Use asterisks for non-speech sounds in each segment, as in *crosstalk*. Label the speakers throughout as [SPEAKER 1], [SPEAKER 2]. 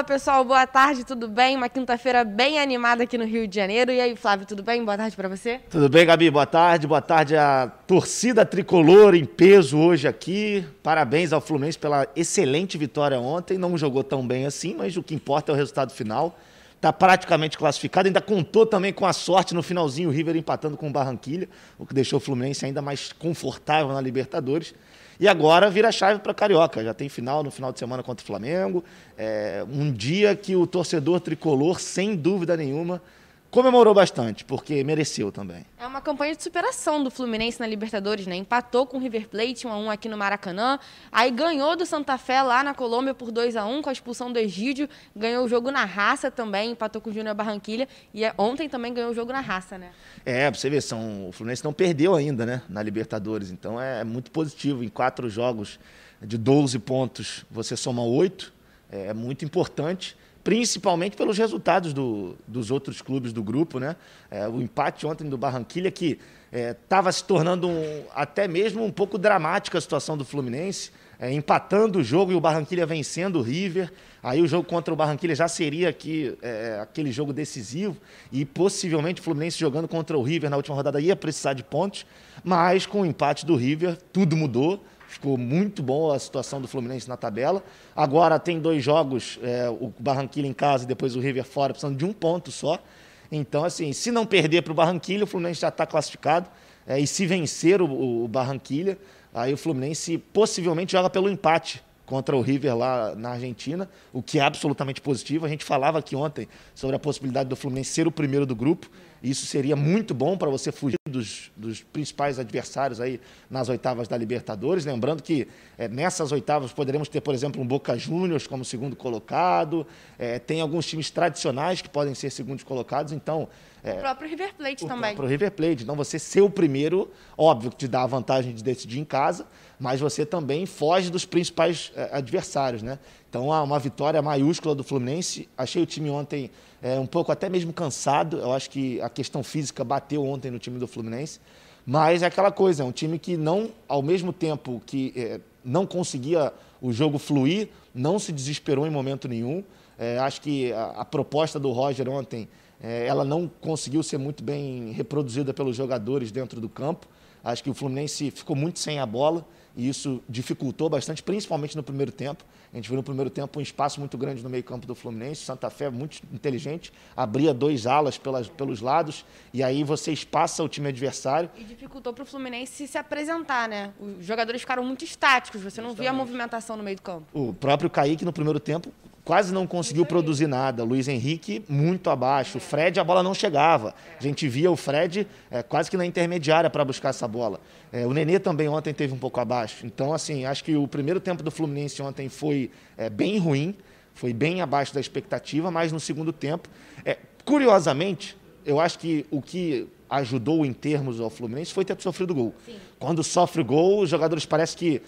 [SPEAKER 1] Fala pessoal, boa tarde, tudo bem? Uma quinta-feira bem animada aqui no Rio de Janeiro. E aí, Flávio, tudo bem? Boa tarde para você.
[SPEAKER 2] Tudo bem, Gabi? Boa tarde. Boa tarde à torcida tricolor em peso hoje aqui. Parabéns ao Fluminense pela excelente vitória ontem. Não jogou tão bem assim, mas o que importa é o resultado final. Está praticamente classificado, ainda contou também com a sorte no finalzinho, o River empatando com o Barranquilha, o que deixou o Fluminense ainda mais confortável na Libertadores. E agora vira chave para Carioca. Já tem final no final de semana contra o Flamengo. É um dia que o torcedor tricolor, sem dúvida nenhuma, comemorou bastante, porque mereceu também.
[SPEAKER 1] É uma campanha de superação do Fluminense na Libertadores, né? Empatou com o River Plate 1 a 1 aqui no Maracanã, aí ganhou do Santa Fé lá na Colômbia por 2 a 1 com a expulsão do Egídio, ganhou o jogo na raça também, empatou com o Júnior Barranquilha e é, ontem também ganhou o jogo na raça, né?
[SPEAKER 2] É, pra você ver, são, o Fluminense não perdeu ainda, né, na Libertadores, então é muito positivo. Em quatro jogos de 12 pontos, você soma oito, é muito importante principalmente pelos resultados do, dos outros clubes do grupo. Né? É, o empate ontem do Barranquilha, que estava é, se tornando um, até mesmo um pouco dramática a situação do Fluminense, é, empatando o jogo e o Barranquilha vencendo o River. Aí o jogo contra o Barranquilha já seria aqui, é, aquele jogo decisivo e possivelmente o Fluminense jogando contra o River na última rodada ia precisar de pontos, mas com o empate do River tudo mudou. Ficou muito bom a situação do Fluminense na tabela. Agora tem dois jogos, é, o Barranquilla em casa e depois o River fora, precisando de um ponto só. Então, assim, se não perder para o Barranquilla, o Fluminense já está classificado. É, e se vencer o, o Barranquilla, aí o Fluminense possivelmente joga pelo empate contra o River lá na Argentina, o que é absolutamente positivo. A gente falava aqui ontem sobre a possibilidade do Fluminense ser o primeiro do grupo. Isso seria muito bom para você fugir dos, dos, principais adversários aí nas oitavas da Libertadores. Lembrando que é, nessas oitavas poderemos ter, por exemplo, um Boca Juniors como segundo colocado. É, tem alguns times tradicionais que podem ser segundos colocados. Então,
[SPEAKER 1] é, o próprio River Plate
[SPEAKER 2] o
[SPEAKER 1] também.
[SPEAKER 2] O próprio River Plate. Então, você ser o primeiro, óbvio que te dá a vantagem de decidir em casa, mas você também foge dos principais adversários, né? Então, uma vitória maiúscula do Fluminense. Achei o time ontem é, um pouco até mesmo cansado. Eu acho que a questão física bateu ontem no time do Fluminense. Mas é aquela coisa, é um time que não, ao mesmo tempo que é, não conseguia o jogo fluir, não se desesperou em momento nenhum. É, acho que a, a, proposta do Roger ontem, é, ela não conseguiu ser muito bem reproduzida pelos jogadores dentro do campo. Acho que o Fluminense ficou muito sem a bola e isso dificultou bastante, principalmente no primeiro tempo. A gente viu no primeiro tempo um espaço muito grande no meio-campo do Fluminense. Santa Fé muito inteligente, abria dois alas pelas, pelos lados e aí você espaça o time adversário.
[SPEAKER 1] E dificultou para o Fluminense se apresentar, né? Os jogadores ficaram muito estáticos, você não Justamente. via a movimentação no meio do campo.
[SPEAKER 2] O próprio Kaique no primeiro tempo quase não conseguiu produzir nada. Luiz Henrique muito abaixo. O Fred, a bola não chegava. A gente via o Fred é, quase que na intermediária para buscar essa bola. É, o Nenê também ontem teve um pouco abaixo. Então, assim, acho que o primeiro tempo do Fluminense ontem foi é, bem ruim, foi bem abaixo da expectativa, mas no segundo tempo, é, curiosamente, eu acho que o que ajudou em termos ao Fluminense foi ter sofrido gol. Sim. Quando sofre gol, os jogadores parece que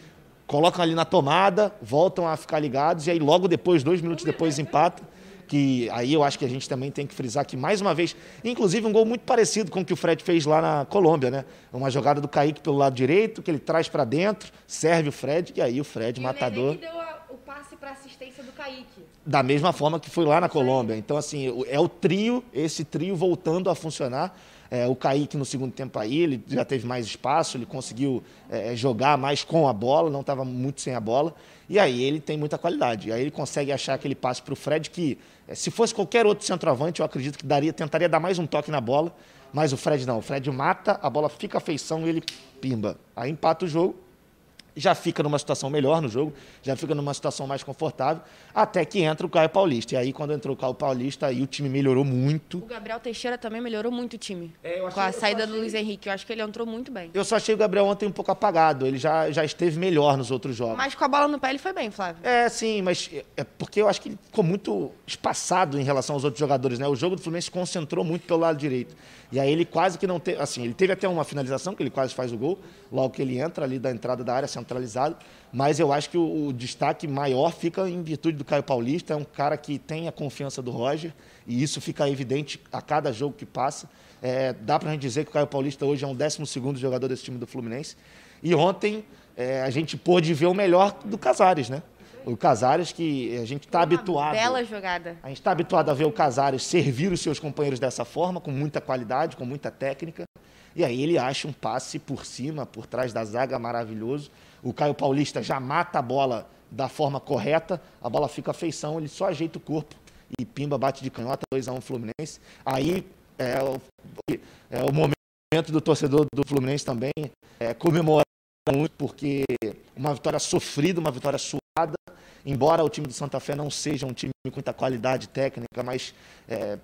[SPEAKER 2] colocam ali na tomada, voltam a ficar ligados e aí logo depois, dois minutos depois, empata. Que aí eu acho que a gente também tem que frisar que, mais uma vez, inclusive um gol muito parecido com o que o Fred fez lá na Colômbia, né? Uma jogada do Kaique pelo lado direito, que ele traz para dentro, serve o Fred, e aí o Fred,
[SPEAKER 1] e
[SPEAKER 2] matador.
[SPEAKER 1] O deu a, o passe para assistência do Kaique.
[SPEAKER 2] Da mesma forma que foi lá na Colômbia. Então, assim, é o trio, esse trio voltando a funcionar. É, o Kaique no segundo tempo aí, ele já teve mais espaço, ele conseguiu é, jogar mais com a bola, não estava muito sem a bola. E aí ele tem muita qualidade. E aí ele consegue achar aquele passe para o Fred que, é, se fosse qualquer outro centroavante, eu acredito que daria, tentaria dar mais um toque na bola. Mas o Fred não. O Fred mata, a bola fica a feição e ele pimba. Aí empata o jogo já fica numa situação melhor no jogo, já fica numa situação mais confortável, até que entra o Caio Paulista. E aí, quando entrou o Caio Paulista, aí o time melhorou muito.
[SPEAKER 1] O Gabriel Teixeira também melhorou muito o time. É, achei, com a saída achei... do Luiz Henrique. Eu acho que ele entrou muito bem.
[SPEAKER 2] Eu só achei o Gabriel ontem um pouco apagado. Ele já, já esteve melhor nos outros jogos.
[SPEAKER 1] Mas com a bola no pé ele foi bem, Flávio.
[SPEAKER 2] É, sim, mas é porque eu acho que ele ficou muito espaçado em relação aos outros jogadores, né? O jogo do Fluminense concentrou muito pelo lado direito. E aí ele quase que não teve. Assim, ele teve até uma finalização, que ele quase faz o gol, logo que ele entra ali da entrada da área centralizado. Mas eu acho que o, o destaque maior fica em virtude do Caio Paulista. É um cara que tem a confiança do Roger, e isso fica evidente a cada jogo que passa. É, dá para a gente dizer que o Caio Paulista hoje é um 12 jogador desse time do Fluminense. E ontem é, a gente pôde ver o melhor do Casares, né? O Casares, que a gente está habituado.
[SPEAKER 1] Bela jogada.
[SPEAKER 2] A gente está habituado a ver o Casares servir os seus companheiros dessa forma, com muita qualidade, com muita técnica. E aí ele acha um passe por cima, por trás da zaga, maravilhoso. O Caio Paulista já mata a bola da forma correta, a bola fica feição, ele só ajeita o corpo e pimba, bate de canhota, 2x1 Fluminense. Aí é o, é o momento do torcedor do Fluminense também é, comemorar muito, porque uma vitória sofrida, uma vitória suada, embora o time do Santa Fé não seja um time com muita qualidade técnica, mas é,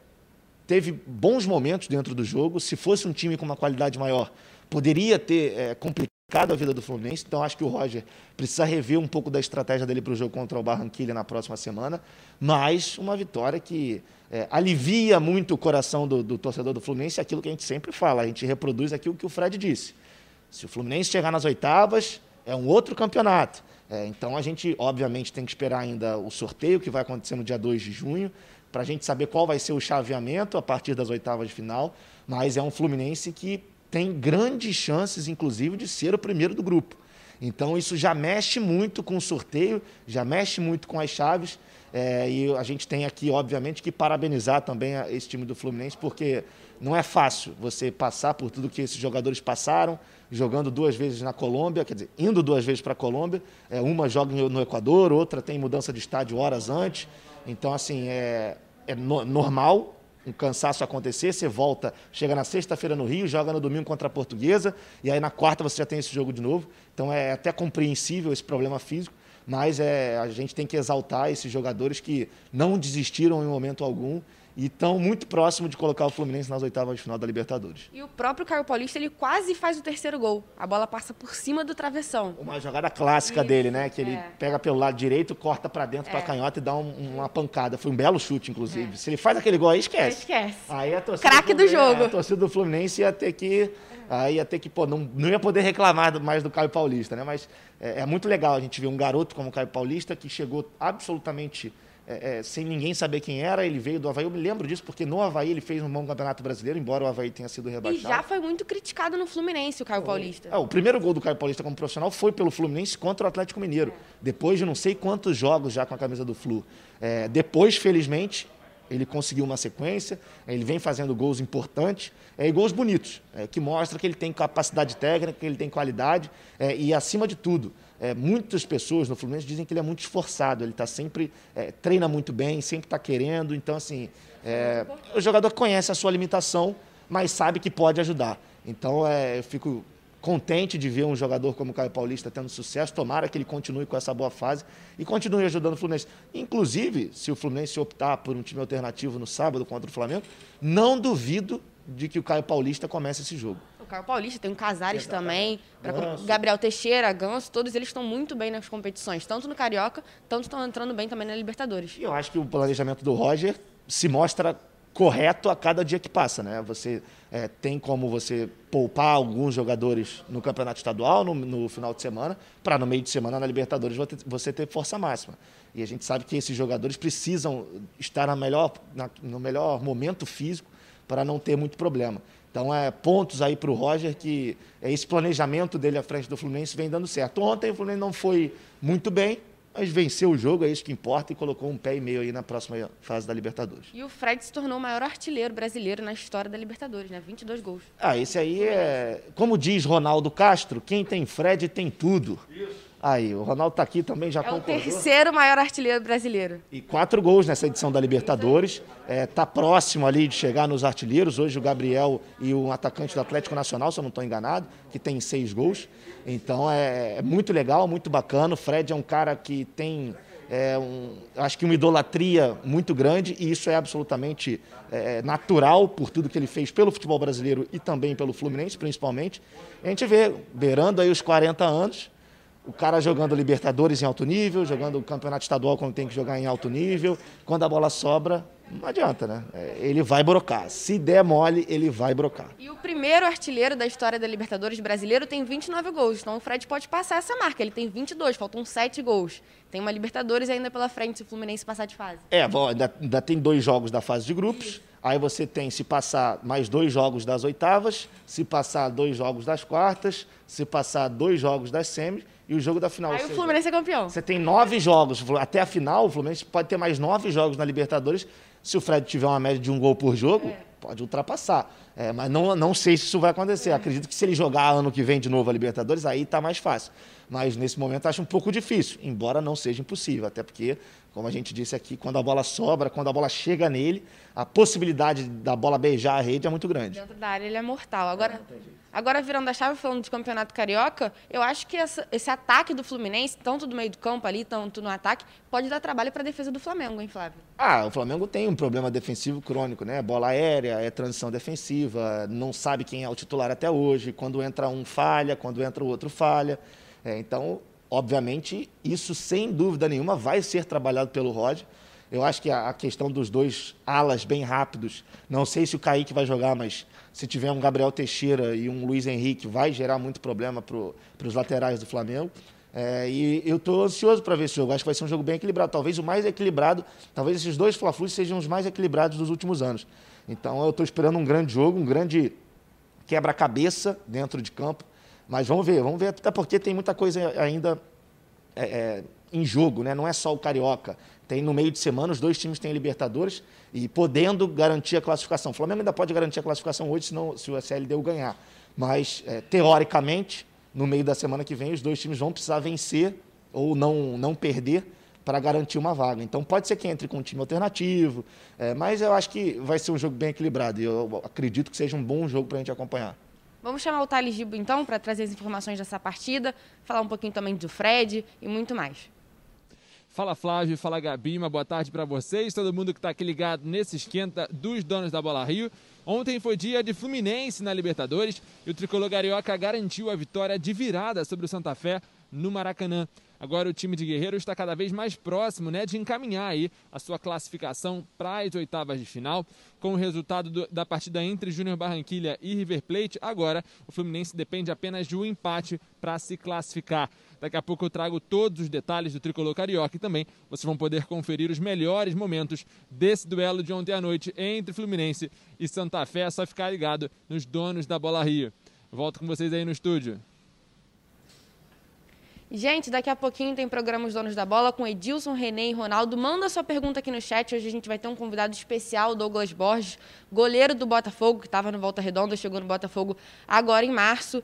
[SPEAKER 2] teve bons momentos dentro do jogo. Se fosse um time com uma qualidade maior, poderia ter é, complicado a vida do Fluminense. Então, acho que o Roger precisa rever um pouco da estratégia dele para o jogo contra o Barranquilla na próxima semana. Mas uma vitória que é, alivia muito o coração do, do torcedor do Fluminense, aquilo que a gente sempre fala. A gente reproduz aqui o que o Fred disse. Se o Fluminense chegar nas oitavas, é um outro campeonato. É, então a gente, obviamente, tem que esperar ainda o sorteio que vai acontecer no dia 2 de junho, para a gente saber qual vai ser o chaveamento a partir das oitavas de final. Mas é um Fluminense que tem grandes chances, inclusive, de ser o primeiro do grupo. Então isso já mexe muito com o sorteio, já mexe muito com as chaves. É, e a gente tem aqui, obviamente, que parabenizar também esse time do Fluminense, porque não é fácil você passar por tudo que esses jogadores passaram, jogando duas vezes na Colômbia, quer dizer, indo duas vezes para a Colômbia. É, uma joga no Equador, outra tem mudança de estádio horas antes. Então, assim, é, é no, normal um cansaço acontecer, você volta, chega na sexta-feira no Rio, joga no domingo contra a Portuguesa, e aí na quarta você já tem esse jogo de novo. Então é até compreensível esse problema físico, mas é, a gente tem que exaltar esses jogadores que não desistiram em momento algum e estão muito próximo de colocar o Fluminense nas oitavas de final da Libertadores.
[SPEAKER 1] E o próprio Caio Paulista, ele quase faz o terceiro gol. A bola passa por cima do travessão.
[SPEAKER 2] Uma jogada clássica Isso, dele, né? Que ele é. pega pelo lado direito, corta para dentro é. para canhota e dá um, uma pancada. Foi um belo chute, inclusive. É. Se ele faz aquele gol aí, esquece.
[SPEAKER 1] Esquece.
[SPEAKER 2] Aí a
[SPEAKER 1] torcida Craque do, do jogo.
[SPEAKER 2] A torcida do Fluminense ia ter que aí ia ter que, pô, não, não ia poder reclamar mais do Caio Paulista, né? Mas é, é, muito legal a gente ver um garoto como o Caio Paulista que chegou absolutamente é, é, sem ninguém saber quem era, ele veio do Havaí. Eu me lembro disso, porque no Havaí ele fez um bom campeonato brasileiro, embora o Havaí tenha sido rebaixado.
[SPEAKER 1] E já foi muito criticado no Fluminense, o Caio Paulista.
[SPEAKER 2] É, o primeiro gol do Caio Paulista como profissional foi pelo Fluminense contra o Atlético Mineiro. Depois de não sei quantos jogos já com a camisa do Flu. É, depois, felizmente, ele conseguiu uma sequência, ele vem fazendo gols importantes é, e gols bonitos, é, que mostra que ele tem capacidade técnica, que ele tem qualidade é, e, acima de tudo, é, muitas pessoas no Fluminense dizem que ele é muito esforçado, ele está sempre, é, treina muito bem, sempre está querendo. Então, assim, é, o jogador conhece a sua limitação, mas sabe que pode ajudar. Então, é, eu fico contente de ver um jogador como o Caio Paulista tendo sucesso. Tomara que ele continue com essa boa fase e continue ajudando o Fluminense. Inclusive, se o Fluminense optar por um time alternativo no sábado contra o Flamengo, não duvido de que o Caio Paulista comece esse jogo.
[SPEAKER 1] Caio Paulista, tem o Casares também, Gabriel Teixeira, Ganso, todos eles estão muito bem nas competições, tanto no Carioca, tanto estão entrando bem também na Libertadores.
[SPEAKER 2] E eu acho que o planejamento do Roger se mostra correto a cada dia que passa, né? Você é, tem como você poupar alguns jogadores no campeonato estadual no, no final de semana, para no meio de semana na Libertadores você ter força máxima. E a gente sabe que esses jogadores precisam estar na melhor, na, no melhor momento físico para não ter muito problema. Então, é pontos aí para o Roger que é, esse planejamento dele à frente do Fluminense vem dando certo. Ontem o Fluminense não foi muito bem, mas venceu o jogo, é isso que importa, e colocou um pé e meio aí na próxima fase da Libertadores.
[SPEAKER 1] E o Fred se tornou o maior artilheiro brasileiro na história da Libertadores, né? 22 gols.
[SPEAKER 2] Ah, esse aí é. Como diz Ronaldo Castro, quem tem Fred tem tudo. Isso. Aí, o Ronaldo está aqui também, já é concordou.
[SPEAKER 1] É o terceiro maior artilheiro brasileiro.
[SPEAKER 2] E quatro gols nessa edição da Libertadores. Está é, tá próximo ali de chegar nos artilheiros. Hoje o Gabriel e o atacante do Atlético Nacional, se eu não estou enganado, que tem seis gols. Então é, é, muito legal, muito bacana. O Fred é um cara que tem, é, um, acho que uma idolatria muito grande e isso é absolutamente é, natural por tudo que ele fez pelo futebol brasileiro e também pelo Fluminense, principalmente. A gente vê, beirando aí os 40 anos, o cara jogando Libertadores em alto nível, jogando o campeonato estadual quando tem que jogar em alto nível. Quando a bola sobra, não adianta, né? É, ele vai brocar. Se der mole, ele vai brocar.
[SPEAKER 1] E o primeiro artilheiro da história da Libertadores brasileiro tem 29 gols. Então o Fred pode passar essa marca. Ele tem 22, faltam 7 gols. Tem uma Libertadores ainda pela frente se o Fluminense passar de fase.
[SPEAKER 2] É, bom, ainda, ainda tem dois jogos da fase de grupos. Isso. Aí você tem, se passar mais dois jogos das oitavas, se passar dois jogos das quartas, se passar dois jogos das semis e o jogo da final.
[SPEAKER 1] Aí o Fluminense é campeão.
[SPEAKER 2] Você tem nove jogos. Até a final, o Fluminense pode ter mais nove jogos na Libertadores. Se o Fred tiver uma média de um gol por jogo, é. pode ultrapassar. É, mas não, não sei se isso vai acontecer. É. Acredito que se ele jogar ano que vem de novo a Libertadores, aí está mais fácil. Mas nesse momento acho um pouco difícil, embora não seja impossível. Até porque, como a gente disse aqui, quando a bola sobra, quando a bola chega nele, a possibilidade da bola beijar a rede é muito grande.
[SPEAKER 1] Dentro da área ele é mortal. Agora, agora virando a chave, falando de campeonato carioca, eu acho que essa, esse ataque do Fluminense, tanto do meio do campo ali, tanto no ataque, pode dar trabalho para a defesa do Flamengo, hein, Flávio?
[SPEAKER 2] Ah, o Flamengo tem um problema defensivo crônico, né? Bola aérea, é transição defensiva, não sabe quem é o titular até hoje. Quando entra um falha, quando entra o outro falha. É, então, obviamente, isso sem dúvida nenhuma vai ser trabalhado pelo Roger. Eu acho que a questão dos dois alas bem rápidos, não sei se o Kaique vai jogar, mas se tiver um Gabriel Teixeira e um Luiz Henrique, vai gerar muito problema para os laterais do Flamengo. É, e eu estou ansioso para ver esse jogo. Acho que vai ser um jogo bem equilibrado. Talvez o mais equilibrado, talvez esses dois fla sejam os mais equilibrados dos últimos anos. Então eu estou esperando um grande jogo, um grande quebra-cabeça dentro de campo. Mas vamos ver, vamos ver, até porque tem muita coisa ainda é, é, em jogo, né? não é só o Carioca. Tem no meio de semana, os dois times têm Libertadores e podendo garantir a classificação. O Flamengo ainda pode garantir a classificação hoje, senão, se o SLDU ganhar. Mas, é, teoricamente, no meio da semana que vem, os dois times vão precisar vencer ou não, não perder para garantir uma vaga. Então, pode ser que entre com um time alternativo, é, mas eu acho que vai ser um jogo bem equilibrado e eu acredito que seja um bom jogo para a gente acompanhar.
[SPEAKER 1] Vamos chamar o Thales Gibo, então, para trazer as informações dessa partida, falar um pouquinho também do Fred e muito mais.
[SPEAKER 3] Fala Flávio, fala Gabi, uma boa tarde para vocês, todo mundo que está aqui ligado nesse esquenta dos donos da Bola Rio. Ontem foi dia de Fluminense na Libertadores e o tricolor carioca garantiu a vitória de virada sobre o Santa Fé no Maracanã. Agora o time de Guerreiro está cada vez mais próximo né, de encaminhar aí a sua classificação para as oitavas de final. Com o resultado do, da partida entre Júnior Barranquilha e River Plate, agora o Fluminense depende apenas de um empate para se classificar. Daqui a pouco eu trago todos os detalhes do tricolor carioca e também vocês vão poder conferir os melhores momentos desse duelo de ontem à noite entre Fluminense e Santa Fé. É só ficar ligado nos donos da Bola Rio. Volto com vocês aí no estúdio.
[SPEAKER 1] Gente, daqui a pouquinho tem programa Os Donos da Bola com Edilson, René e Ronaldo. Manda sua pergunta aqui no chat. Hoje a gente vai ter um convidado especial, Douglas Borges, goleiro do Botafogo, que estava no Volta Redonda, chegou no Botafogo agora em março.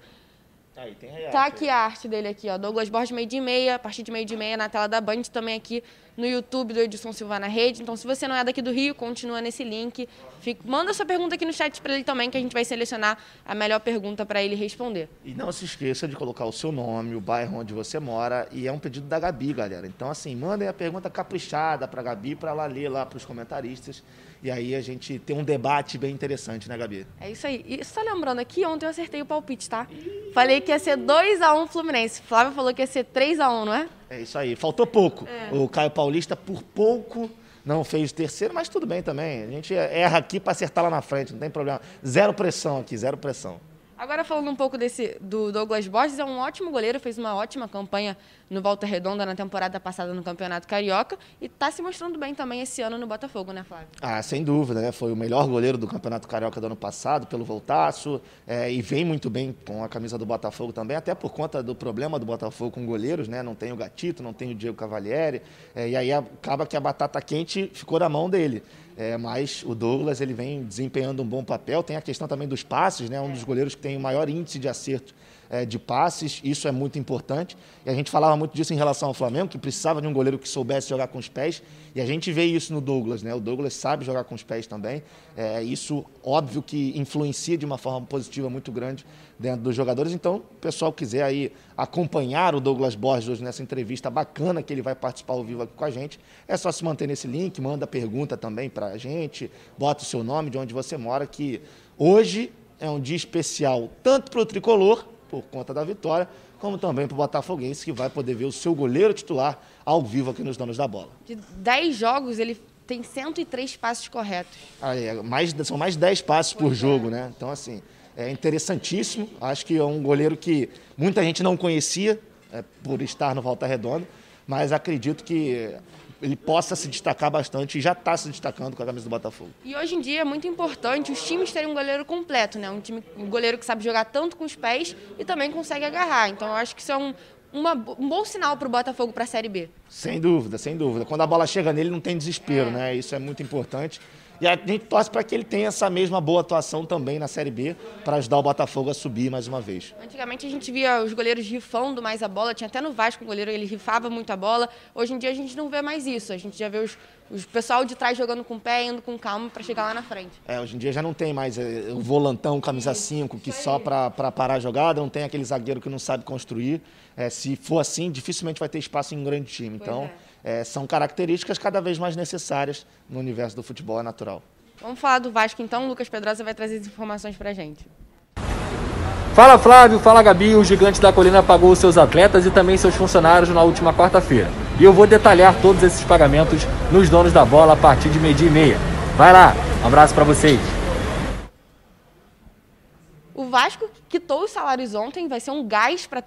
[SPEAKER 2] Aí, tem a
[SPEAKER 1] tá aqui a arte dele aqui, ó. Douglas Borges, meio de meia, a partir de meio de meia na tela da Band, também aqui no YouTube do Edson Silva na rede. Então, se você não é daqui do Rio, continua nesse link. Fica, manda sua pergunta aqui no chat para ele também, que a gente vai selecionar a melhor pergunta para ele responder.
[SPEAKER 2] E não se esqueça de colocar o seu nome, o bairro onde você mora, e é um pedido da Gabi, galera. Então, assim, mandem a pergunta caprichada para a Gabi, para ela ler lá para os comentaristas. E aí a gente tem um debate bem interessante, né, Gabi?
[SPEAKER 1] É isso aí. E só lembrando aqui, ontem eu acertei o palpite, tá? Falei que ia ser 2x1 Fluminense. Flávio falou que ia ser 3x1, não é?
[SPEAKER 2] É isso aí. Faltou pouco. É. O Caio Paulista, por pouco, não fez terceiro, mas tudo bem também. A gente erra aqui para acertar lá na frente, não tem problema. Zero pressão aqui, zero pressão.
[SPEAKER 1] Agora falando um pouco desse do Douglas Borges, é um ótimo goleiro, fez uma ótima campanha no Volta Redonda na temporada passada no Campeonato Carioca e está se mostrando bem também esse ano no Botafogo, né, Flávio?
[SPEAKER 2] Ah, sem dúvida, né? Foi o melhor goleiro do Campeonato Carioca do ano passado, pelo Voltaço, é, e vem muito bem com a camisa do Botafogo também, até por conta do problema do Botafogo com goleiros, né? Não tem o Gatito, não tem o Diego Cavalieri, é, e aí acaba que a batata quente ficou na mão dele. É, mas o Douglas ele vem desempenhando um bom papel. Tem a questão também dos passes, né? um dos goleiros que tem o maior índice de acerto é, de passes, isso é muito importante. E a gente falava muito disso em relação ao Flamengo, que precisava de um goleiro que soubesse jogar com os pés, e a gente vê isso no Douglas, né? O Douglas sabe jogar com os pés também. É, isso, óbvio, que influencia de uma forma positiva muito grande dentro dos jogadores. Então, o pessoal quiser aí acompanhar o Douglas Borges hoje nessa entrevista bacana que ele vai participar ao vivo aqui com a gente, é só se manter nesse link, manda pergunta também para a gente, bota o seu nome, de onde você mora, que hoje é um dia especial tanto para o tricolor por conta da vitória, como também para o Botafoguense, que vai poder ver o seu goleiro titular ao vivo aqui nos Donos da Bola.
[SPEAKER 1] De 10 jogos, ele tem 103 passes corretos.
[SPEAKER 2] Ah, é, mais, são mais 10 passes pois por é. jogo, né? Então, assim, é interessantíssimo. Acho que é um goleiro que muita gente não conhecia é, por estar no Volta Redonda, mas acredito que ele possa se destacar bastante e já está se destacando com a camisa do Botafogo.
[SPEAKER 1] E hoje em dia é muito importante os times terem um goleiro completo, né? Um time um goleiro que sabe jogar tanto com os pés e também consegue agarrar. Então eu acho que isso é um, uma, um bom sinal para o Botafogo para a Série B.
[SPEAKER 2] Sem dúvida, sem dúvida. Quando a bola chega nele, não tem desespero, é. né? Isso é muito importante. E a gente torce para que ele tenha essa mesma boa atuação também na Série B, para ajudar o Botafogo a subir mais uma vez.
[SPEAKER 1] Antigamente a gente via os goleiros rifando mais a bola, tinha até no Vasco o goleiro, ele rifava muito a bola. Hoje em dia a gente não vê mais isso, a gente já vê os, os pessoal de trás jogando com o pé, indo com calma para chegar lá na frente.
[SPEAKER 2] É, hoje em dia já não tem mais é, o volantão, camisa 5, que só para parar a jogada, não tem aquele zagueiro que não sabe construir. É, se for assim, dificilmente vai ter espaço em um grande time. Pois então, é. É, são características cada vez mais necessárias no universo do futebol, é natural.
[SPEAKER 1] Vamos falar do Vasco então. O Lucas Pedrosa vai trazer as informações para a gente.
[SPEAKER 4] Fala Flávio, fala Gabi. O Gigante da Colina pagou seus atletas e também seus funcionários na última quarta-feira. E eu vou detalhar todos esses pagamentos nos donos da bola a partir de meio-dia e meia. Vai lá, um abraço para vocês.
[SPEAKER 1] O Vasco quitou os salários ontem, vai ser um gás para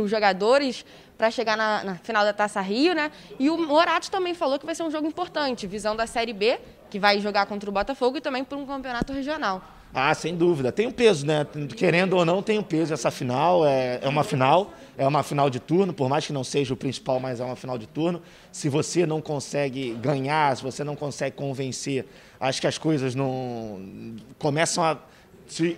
[SPEAKER 1] os jogadores para chegar na, na, final da Taça Rio, né? E o Morato também falou que vai ser um jogo importante, visão da Série B, que vai jogar contra o Botafogo e também por um campeonato regional.
[SPEAKER 2] Ah, sem dúvida. Tem um peso, né? Querendo ou não, tem um peso. Essa final é, é uma final, é uma final de turno, por mais que não seja o principal, mas é uma final de turno. Se você não consegue ganhar, se você não consegue convencer, acho que as coisas não começam a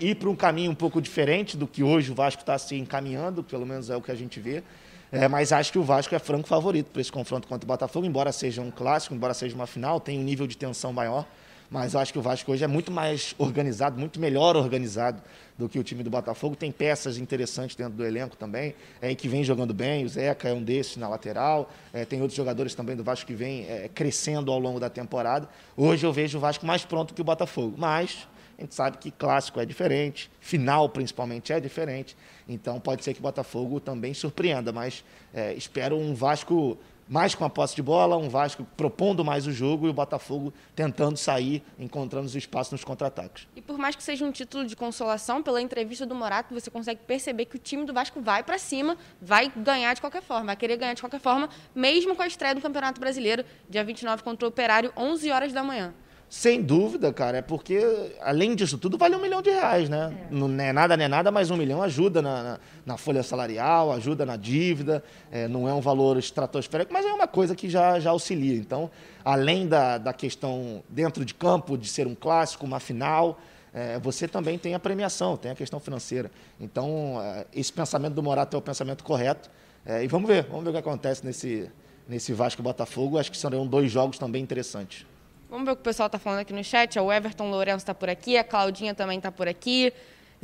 [SPEAKER 2] ir para um caminho um pouco diferente do que hoje o Vasco está se encaminhando, pelo menos é o que a gente vê. É, mas acho que o Vasco é franco favorito para esse confronto contra o Botafogo, embora seja um clássico, embora seja uma final, tem um nível de tensão maior. Mas acho que o Vasco hoje é muito mais organizado, muito melhor organizado do que o time do Botafogo. Tem peças interessantes dentro do elenco também, é, que vem jogando bem. O Zeca é um desses na lateral. É, tem outros jogadores também do Vasco que vem é, crescendo ao longo da temporada. Hoje eu vejo o Vasco mais pronto que o Botafogo. Mas a gente sabe que clássico é diferente, final principalmente é diferente. Então pode ser que o Botafogo também surpreenda, mas é, espero um Vasco mais com a posse de bola, um Vasco propondo mais o jogo e o Botafogo tentando sair, encontrando os espaços nos contra-ataques.
[SPEAKER 1] E por mais que seja um título de consolação, pela entrevista do Morato, você consegue perceber que o time do Vasco vai para cima, vai ganhar de qualquer forma, vai querer ganhar de qualquer forma, mesmo com a estreia do Campeonato Brasileiro, dia 29 contra o Operário, 11 horas da manhã.
[SPEAKER 2] Sem dúvida, cara, é porque, além disso tudo, vale um milhão de reais, né? É. Não é nada, não é nada, mas um milhão ajuda na, na, na folha salarial, ajuda na dívida, é, não é um valor estratosférico, mas é uma coisa que já, já auxilia. Então, além da, da questão dentro de campo, de ser um clássico, uma final, é, você também tem a premiação, tem a questão financeira. Então, é, esse pensamento do Morato é o pensamento correto. É, e vamos ver, vamos ver o que acontece nesse, nesse Vasco Botafogo. Acho que serão dois jogos também interessantes.
[SPEAKER 1] Vamos ver o que o pessoal está falando aqui no chat. O Everton Lourenço está por aqui, a Claudinha também está por aqui.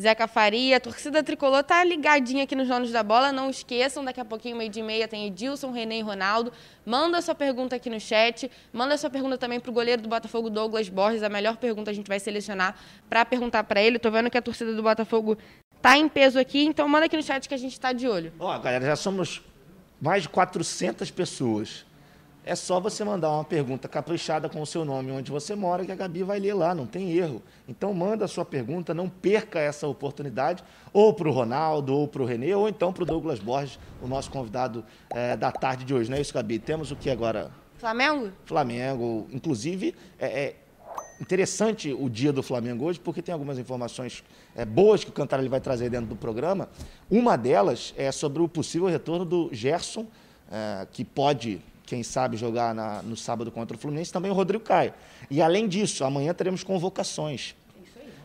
[SPEAKER 1] Zeca Faria, a torcida tricolor tá ligadinha aqui nos donos da bola. Não esqueçam, daqui a pouquinho, meio de meia, tem Edilson, René e Ronaldo. Manda sua pergunta aqui no chat. Manda sua pergunta também para o goleiro do Botafogo, Douglas Borges. A melhor pergunta a gente vai selecionar para perguntar para ele. Tô vendo que a torcida do Botafogo tá em peso aqui, então manda aqui no chat que a gente está de olho.
[SPEAKER 2] Ó, galera, já somos mais de 400 pessoas é só você mandar uma pergunta caprichada com o seu nome, onde você mora, que a Gabi vai ler lá, não tem erro. Então manda a sua pergunta, não perca essa oportunidade, ou para o Ronaldo, ou para o Renê, ou então para o Douglas Borges, o nosso convidado é, da tarde de hoje. Não é isso, Gabi? Temos o que agora?
[SPEAKER 1] Flamengo?
[SPEAKER 2] Flamengo. Inclusive, é, é interessante o dia do Flamengo hoje, porque tem algumas informações é, boas que o Cantarelli vai trazer dentro do programa. Uma delas é sobre o possível retorno do Gerson, é, que pode quem sabe jogar na, no sábado contra o Fluminense, também o Rodrigo Caio. E além disso, amanhã teremos convocações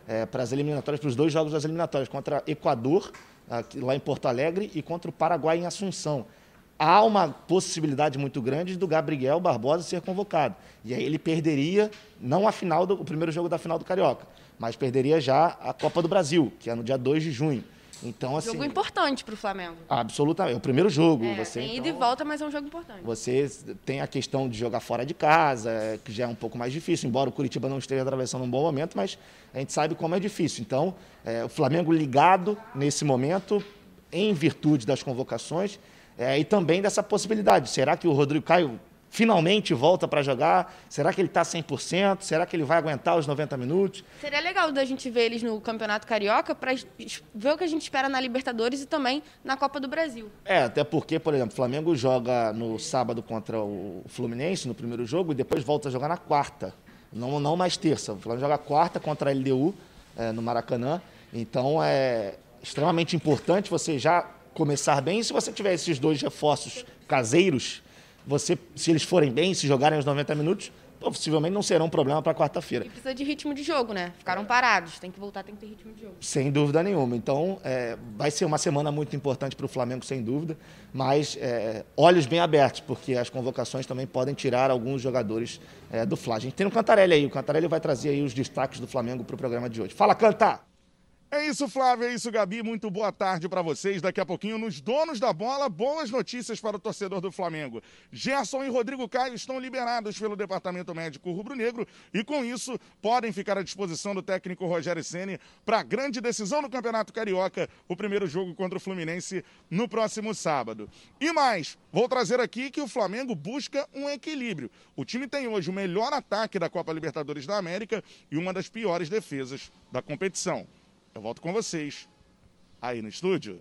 [SPEAKER 2] é, para as eliminatórias, para os dois jogos das eliminatórias, contra Equador, aqui, lá em Porto Alegre, e contra o Paraguai em Assunção. Há uma possibilidade muito grande do Gabriel Barbosa ser convocado. E aí ele perderia, não a final do, o primeiro jogo da final do Carioca, mas perderia já a Copa do Brasil, que é no dia 2 de junho. Então, assim,
[SPEAKER 1] jogo importante para o Flamengo.
[SPEAKER 2] Absolutamente. É o primeiro jogo.
[SPEAKER 1] É,
[SPEAKER 2] você,
[SPEAKER 1] tem ida então, e volta, mas é um jogo importante.
[SPEAKER 2] Você tem a questão de jogar fora de casa, que já é um pouco mais difícil, embora o Curitiba não esteja atravessando um bom momento, mas a gente sabe como é difícil. Então, é, o Flamengo ligado nesse momento, em virtude das convocações, é, e também dessa possibilidade. Será que o Rodrigo Caio finalmente volta para jogar? Será que ele está 100%? Será que ele vai aguentar os 90 minutos?
[SPEAKER 1] Seria legal da gente ver eles no Campeonato Carioca para ver o que a gente espera na Libertadores e também na Copa do Brasil.
[SPEAKER 2] É, até porque, por exemplo, o Flamengo joga no sábado contra o Fluminense, no primeiro jogo, e depois volta a jogar na quarta. Não, não mais terça. O Flamengo joga quarta contra a LDU, é, no Maracanã. Então, é extremamente importante você já começar bem. Se você tiver esses dois reforços caseiros, você, se eles forem bem, se jogarem os 90 minutos, possivelmente não será um problema para quarta-feira.
[SPEAKER 1] E precisa de ritmo de jogo, né? Ficaram parados, tem que voltar, tem que ter ritmo de jogo.
[SPEAKER 2] Sem dúvida nenhuma. Então, é, vai ser uma semana muito importante para o Flamengo, sem dúvida, mas é, olhos bem abertos, porque as convocações também podem tirar alguns jogadores é, do Flamengo. A gente tem o Cantarelli aí, o Cantarelli vai trazer aí os destaques do Flamengo para o programa de hoje. Fala, Canta!
[SPEAKER 5] É isso, Flávio, é isso, Gabi. Muito boa tarde para vocês. Daqui a pouquinho, nos donos da bola, boas notícias para o torcedor do Flamengo. Gerson e Rodrigo Caio estão liberados pelo Departamento Médico Rubro-Negro e, com isso, podem ficar à disposição do técnico Rogério Ceni para a grande decisão no Campeonato Carioca, o primeiro jogo contra o Fluminense no próximo sábado. E mais, vou trazer aqui que o Flamengo busca um equilíbrio. O time tem hoje o melhor ataque da Copa Libertadores da América e uma das piores defesas da competição. Eu volto com vocês aí no estúdio.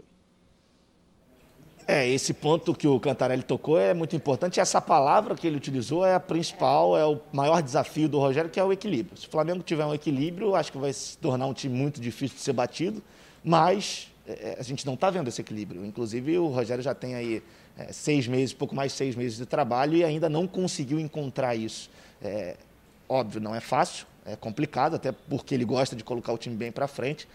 [SPEAKER 2] É, esse ponto que o Cantarelli tocou é muito importante. Essa palavra que ele utilizou é a principal, é o maior desafio do Rogério, que é o equilíbrio. Se o Flamengo tiver um equilíbrio, acho que vai se tornar um time muito difícil de ser batido, mas é, a gente não está vendo esse equilíbrio. Inclusive, o Rogério já tem aí é, seis meses, pouco mais seis meses de trabalho e ainda não conseguiu encontrar isso. É, óbvio, não é fácil, é complicado, até porque ele gosta de colocar o time bem para frente,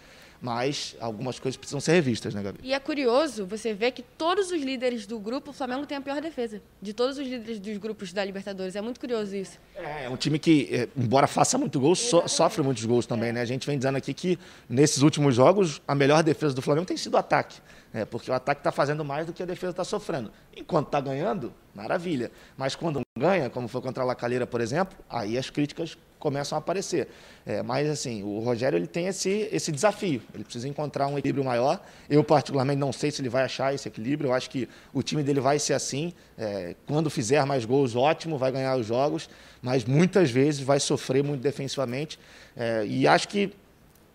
[SPEAKER 2] mas algumas coisas precisam ser revistas, né, Gabi?
[SPEAKER 1] E é curioso você ver que todos os líderes do grupo, o Flamengo tem a pior defesa. De todos os líderes dos grupos da Libertadores. É muito curioso isso.
[SPEAKER 2] É, é um time que, é, embora faça muito gol, so, sofre muitos gols também, é. né? A gente vem dizendo aqui que nesses últimos jogos, a melhor defesa do Flamengo tem sido o ataque. É, porque o ataque está fazendo mais do que a defesa está sofrendo. Enquanto está ganhando, maravilha. Mas quando ganha, como foi contra a Lacalheira, por exemplo, aí as críticas começam a aparecer. É, mas, assim, o Rogério ele tem esse, esse desafio. Ele precisa encontrar um equilíbrio maior. Eu, particularmente, não sei se ele vai achar esse equilíbrio. Eu acho que o time dele vai ser assim. É, quando fizer mais gols, ótimo, vai ganhar os jogos. Mas, muitas vezes, vai sofrer muito defensivamente. É, e acho que,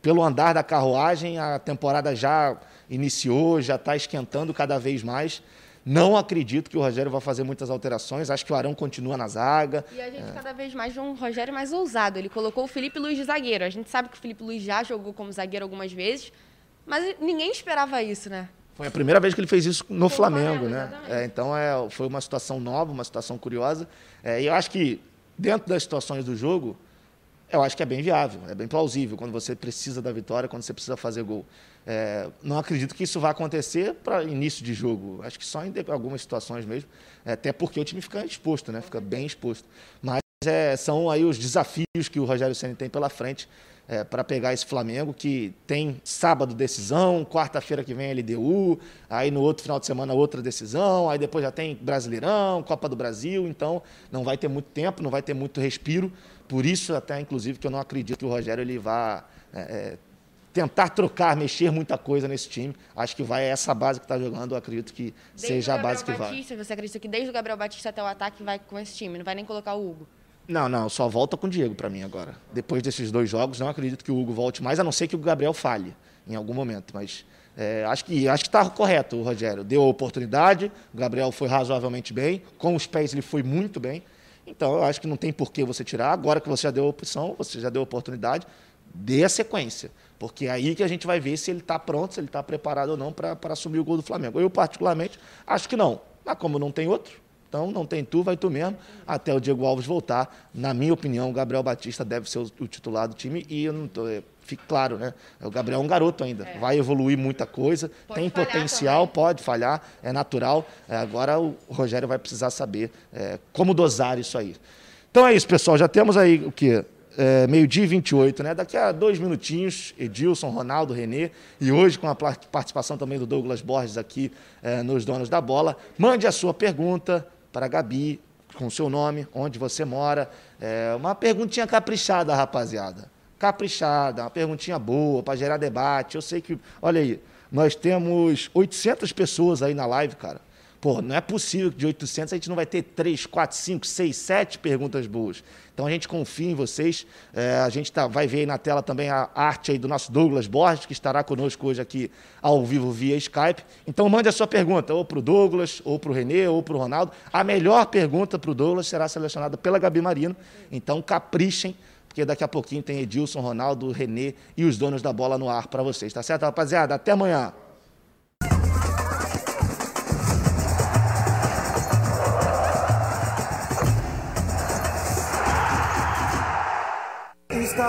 [SPEAKER 2] pelo andar da carruagem, a temporada já iniciou, já está esquentando cada vez mais. Não acredito que o Rogério vai fazer muitas alterações. Acho que o Arão continua na zaga.
[SPEAKER 1] E a gente é. cada vez mais vê um Rogério mais ousado. Ele colocou o Felipe Luiz de zagueiro. A gente sabe que o Felipe Luiz já jogou como zagueiro algumas vezes, mas ninguém esperava isso, né?
[SPEAKER 2] Foi a primeira vez que ele fez isso no Flamengo, Flamengo, né? É, então é, foi uma situação nova, uma situação curiosa. É, e eu acho que dentro das situações do jogo, eu acho que é bem viável, é bem plausível quando você precisa da vitória, quando você precisa fazer gol. É, não acredito que isso vá acontecer para início de jogo. Acho que só em algumas situações mesmo, é, até porque o time fica exposto, né? Fica bem exposto. Mas é, são aí os desafios que o Rogério Ceni tem pela frente é, para pegar esse Flamengo que tem sábado decisão, quarta-feira que vem LDU, aí no outro final de semana outra decisão, aí depois já tem Brasileirão, Copa do Brasil, então não vai ter muito tempo, não vai ter muito respiro. Por isso até inclusive que eu não acredito que o Rogério ele vá é, é tentar trocar, mexer muita coisa nesse time. Acho que vai essa base que está jogando, eu acredito que desde seja a base que
[SPEAKER 1] Batista, vai. Você acredita que desde o Gabriel Batista até o ataque vai com esse time, não vai nem colocar o Hugo?
[SPEAKER 2] Não, não, só volta com o Diego para mim agora. Depois desses dois jogos, não acredito que o Hugo volte mais, a não ser que o Gabriel falhe em algum momento. Mas é, acho que acho que está correto o Rogério. Deu a oportunidade, o Gabriel foi razoavelmente bem, com os pés ele foi muito bem. Então eu acho que não tem por que você tirar. Agora que você já deu a opção, você já deu a oportunidade, dê a sequência. Porque é aí que a gente vai ver se ele está pronto, se ele está preparado ou não para assumir o gol do Flamengo. Eu, particularmente, acho que não. Mas como não tem outro, então não tem tu, vai tu mesmo, até o Diego Alves voltar. Na minha opinião, o Gabriel Batista deve ser o, titular do time e eu não tô, é, fique claro, né? O Gabriel é um garoto ainda, é. vai evoluir muita coisa, pode tem potencial, também. pode falhar, é natural. É, agora o Rogério vai precisar saber é, como dosar isso aí. Então é isso, pessoal. Já temos aí o que? É, meio-dia e 28, né? Daqui a dois minutinhos, Edilson, Ronaldo, Renê, e hoje com a participação também do Douglas Borges aqui é, nos Donos da Bola. Mande a sua pergunta para a Gabi, com seu nome, onde você mora. É, uma perguntinha caprichada, rapaziada. Caprichada, uma perguntinha boa para gerar debate. Eu sei que, olha aí, nós temos 800 pessoas aí na live, cara. Pô, não é possível que de 800 a gente não vai ter 3, 4, 5, 6, 7 perguntas boas. Então a gente confia em vocês. É, a gente tá, vai ver aí na tela também a arte aí do nosso Douglas Borges, que estará conosco hoje aqui ao vivo via Skype. Então mande a sua pergunta, ou para o Douglas, ou para o Renê, ou para o Ronaldo. A melhor pergunta para o Douglas será selecionada pela Gabi Marino. Então caprichem porque daqui a pouquinho tem Edilson, Ronaldo, Renê e os donos da bola no ar para vocês, tá certo, rapaziada? Até amanhã.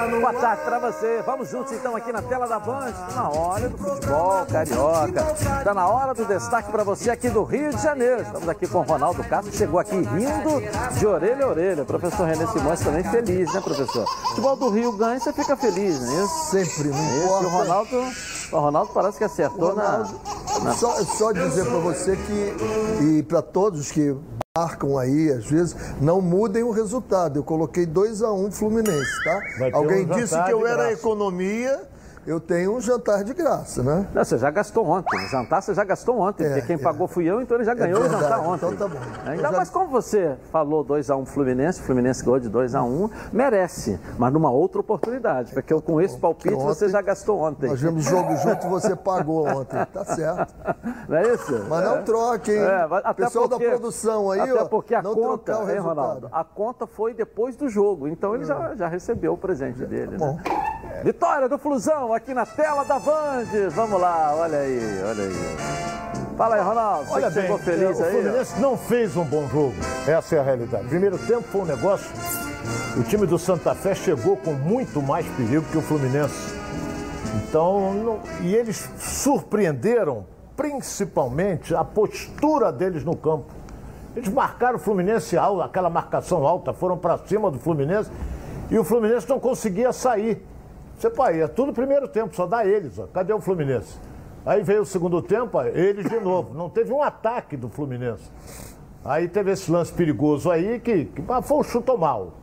[SPEAKER 6] Boa tarde para você. Vamos juntos então aqui na tela da Band. Tá na hora do futebol carioca. Está na hora do destaque para você aqui do Rio de Janeiro. Estamos aqui com o Ronaldo Castro, chegou aqui rindo de orelha a orelha. Professor René Simões também feliz, né, professor? O futebol do Rio ganha, você fica feliz, é isso?
[SPEAKER 7] Sempre, não
[SPEAKER 6] é
[SPEAKER 7] importa.
[SPEAKER 6] O Ronaldo, o Ronaldo parece que acertou Ronaldo, na.
[SPEAKER 7] Só, só dizer para você que, e para todos que marcam aí, às vezes, não mudem o resultado. Eu coloquei 2 a 1 um Fluminense, tá? Alguém um disse que eu era economia eu tenho um jantar de graça, né?
[SPEAKER 6] Não, você já gastou ontem. O jantar você já gastou ontem, é, porque quem é. pagou fui eu, então ele já é ganhou é verdade, o jantar ontem.
[SPEAKER 7] Então tá bom.
[SPEAKER 6] Ainda já... mais como você falou 2x1 um Fluminense, o Fluminense ganhou de 2x1, um, merece, mas numa outra oportunidade, porque com esse palpite ontem, você já gastou ontem.
[SPEAKER 7] Nós vimos jogo junto e você pagou ontem, tá certo.
[SPEAKER 6] Não é isso?
[SPEAKER 7] Mas não troque, hein? É, Pessoal porque, da produção aí,
[SPEAKER 6] até
[SPEAKER 7] ó,
[SPEAKER 6] porque a
[SPEAKER 7] não
[SPEAKER 6] conta, hein, Ronaldo? A conta foi depois do jogo, então ele já, já recebeu o presente dele,
[SPEAKER 7] tá
[SPEAKER 6] né? Vitória do Flusão aqui na tela da Band. Vamos lá, olha aí, olha aí. Fala aí, Ronaldo. Você olha bem, feliz
[SPEAKER 8] é,
[SPEAKER 6] aí?
[SPEAKER 8] O Fluminense não fez um bom jogo. Essa é a realidade. Primeiro tempo foi um negócio. O time do Santa Fé chegou com muito mais perigo que o Fluminense. Então, não... e eles surpreenderam principalmente a postura deles no campo. Eles marcaram o Fluminense alto, aquela marcação alta, foram para cima do Fluminense e o Fluminense não conseguia sair. Você pode, é tudo primeiro tempo, só dá eles. Ó. Cadê o Fluminense? Aí veio o segundo tempo, ó, eles de novo. Não teve um ataque do Fluminense. Aí teve esse lance perigoso aí que, que foi um chutou mal.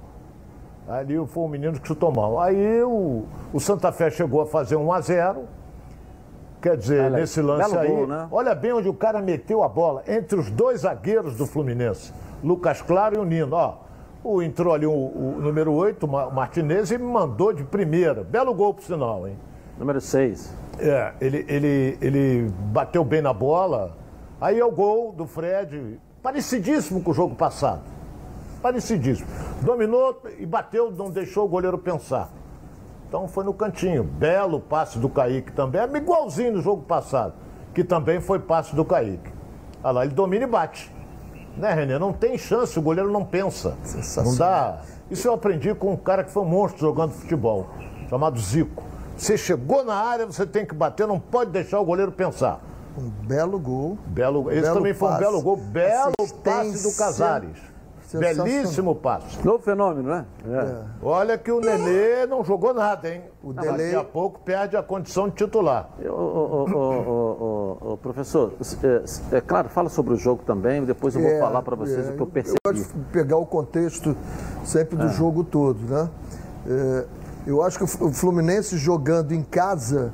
[SPEAKER 8] Ali foi um menino que chutou mal. Aí o, o Santa Fé chegou a fazer 1 a 0 Quer dizer, nesse lance aí, gol, né? olha bem onde o cara meteu a bola, entre os dois zagueiros do Fluminense, Lucas Claro e o Nino. Ó, o, entrou ali o, o número 8, o Martinez, e me mandou de primeira. Belo gol, por sinal, hein?
[SPEAKER 6] Número 6.
[SPEAKER 8] É, ele, ele, ele bateu bem na bola. Aí é o gol do Fred, parecidíssimo com o jogo passado. Parecidíssimo. Dominou e bateu, não deixou o goleiro pensar. Então foi no cantinho. Belo passe do Kaique também, é igualzinho no jogo passado, que também foi passe do Kaique. Olha lá, ele domina e bate. Né, Renê? Não tem chance, o goleiro não pensa. Não dá. Isso eu aprendi com um cara que foi um monstro jogando futebol, chamado Zico. Você chegou na área, você tem que bater, não pode deixar o goleiro pensar.
[SPEAKER 7] Um belo gol.
[SPEAKER 8] Belo, esse belo também foi um belo gol. Belo passe do Casares. Belíssimo passe.
[SPEAKER 6] Novo fenômeno, né?
[SPEAKER 8] É. É. Olha que o Nenê não jogou nada, hein? O não, Daqui a pouco perde a condição de titular.
[SPEAKER 6] O, professor, é, é, claro, fala sobre o jogo também, depois eu vou é, falar para vocês o que eu percebi.
[SPEAKER 7] Eu gosto de pegar o contexto sempre do é. jogo todo, né? É, eu acho que o Fluminense jogando em casa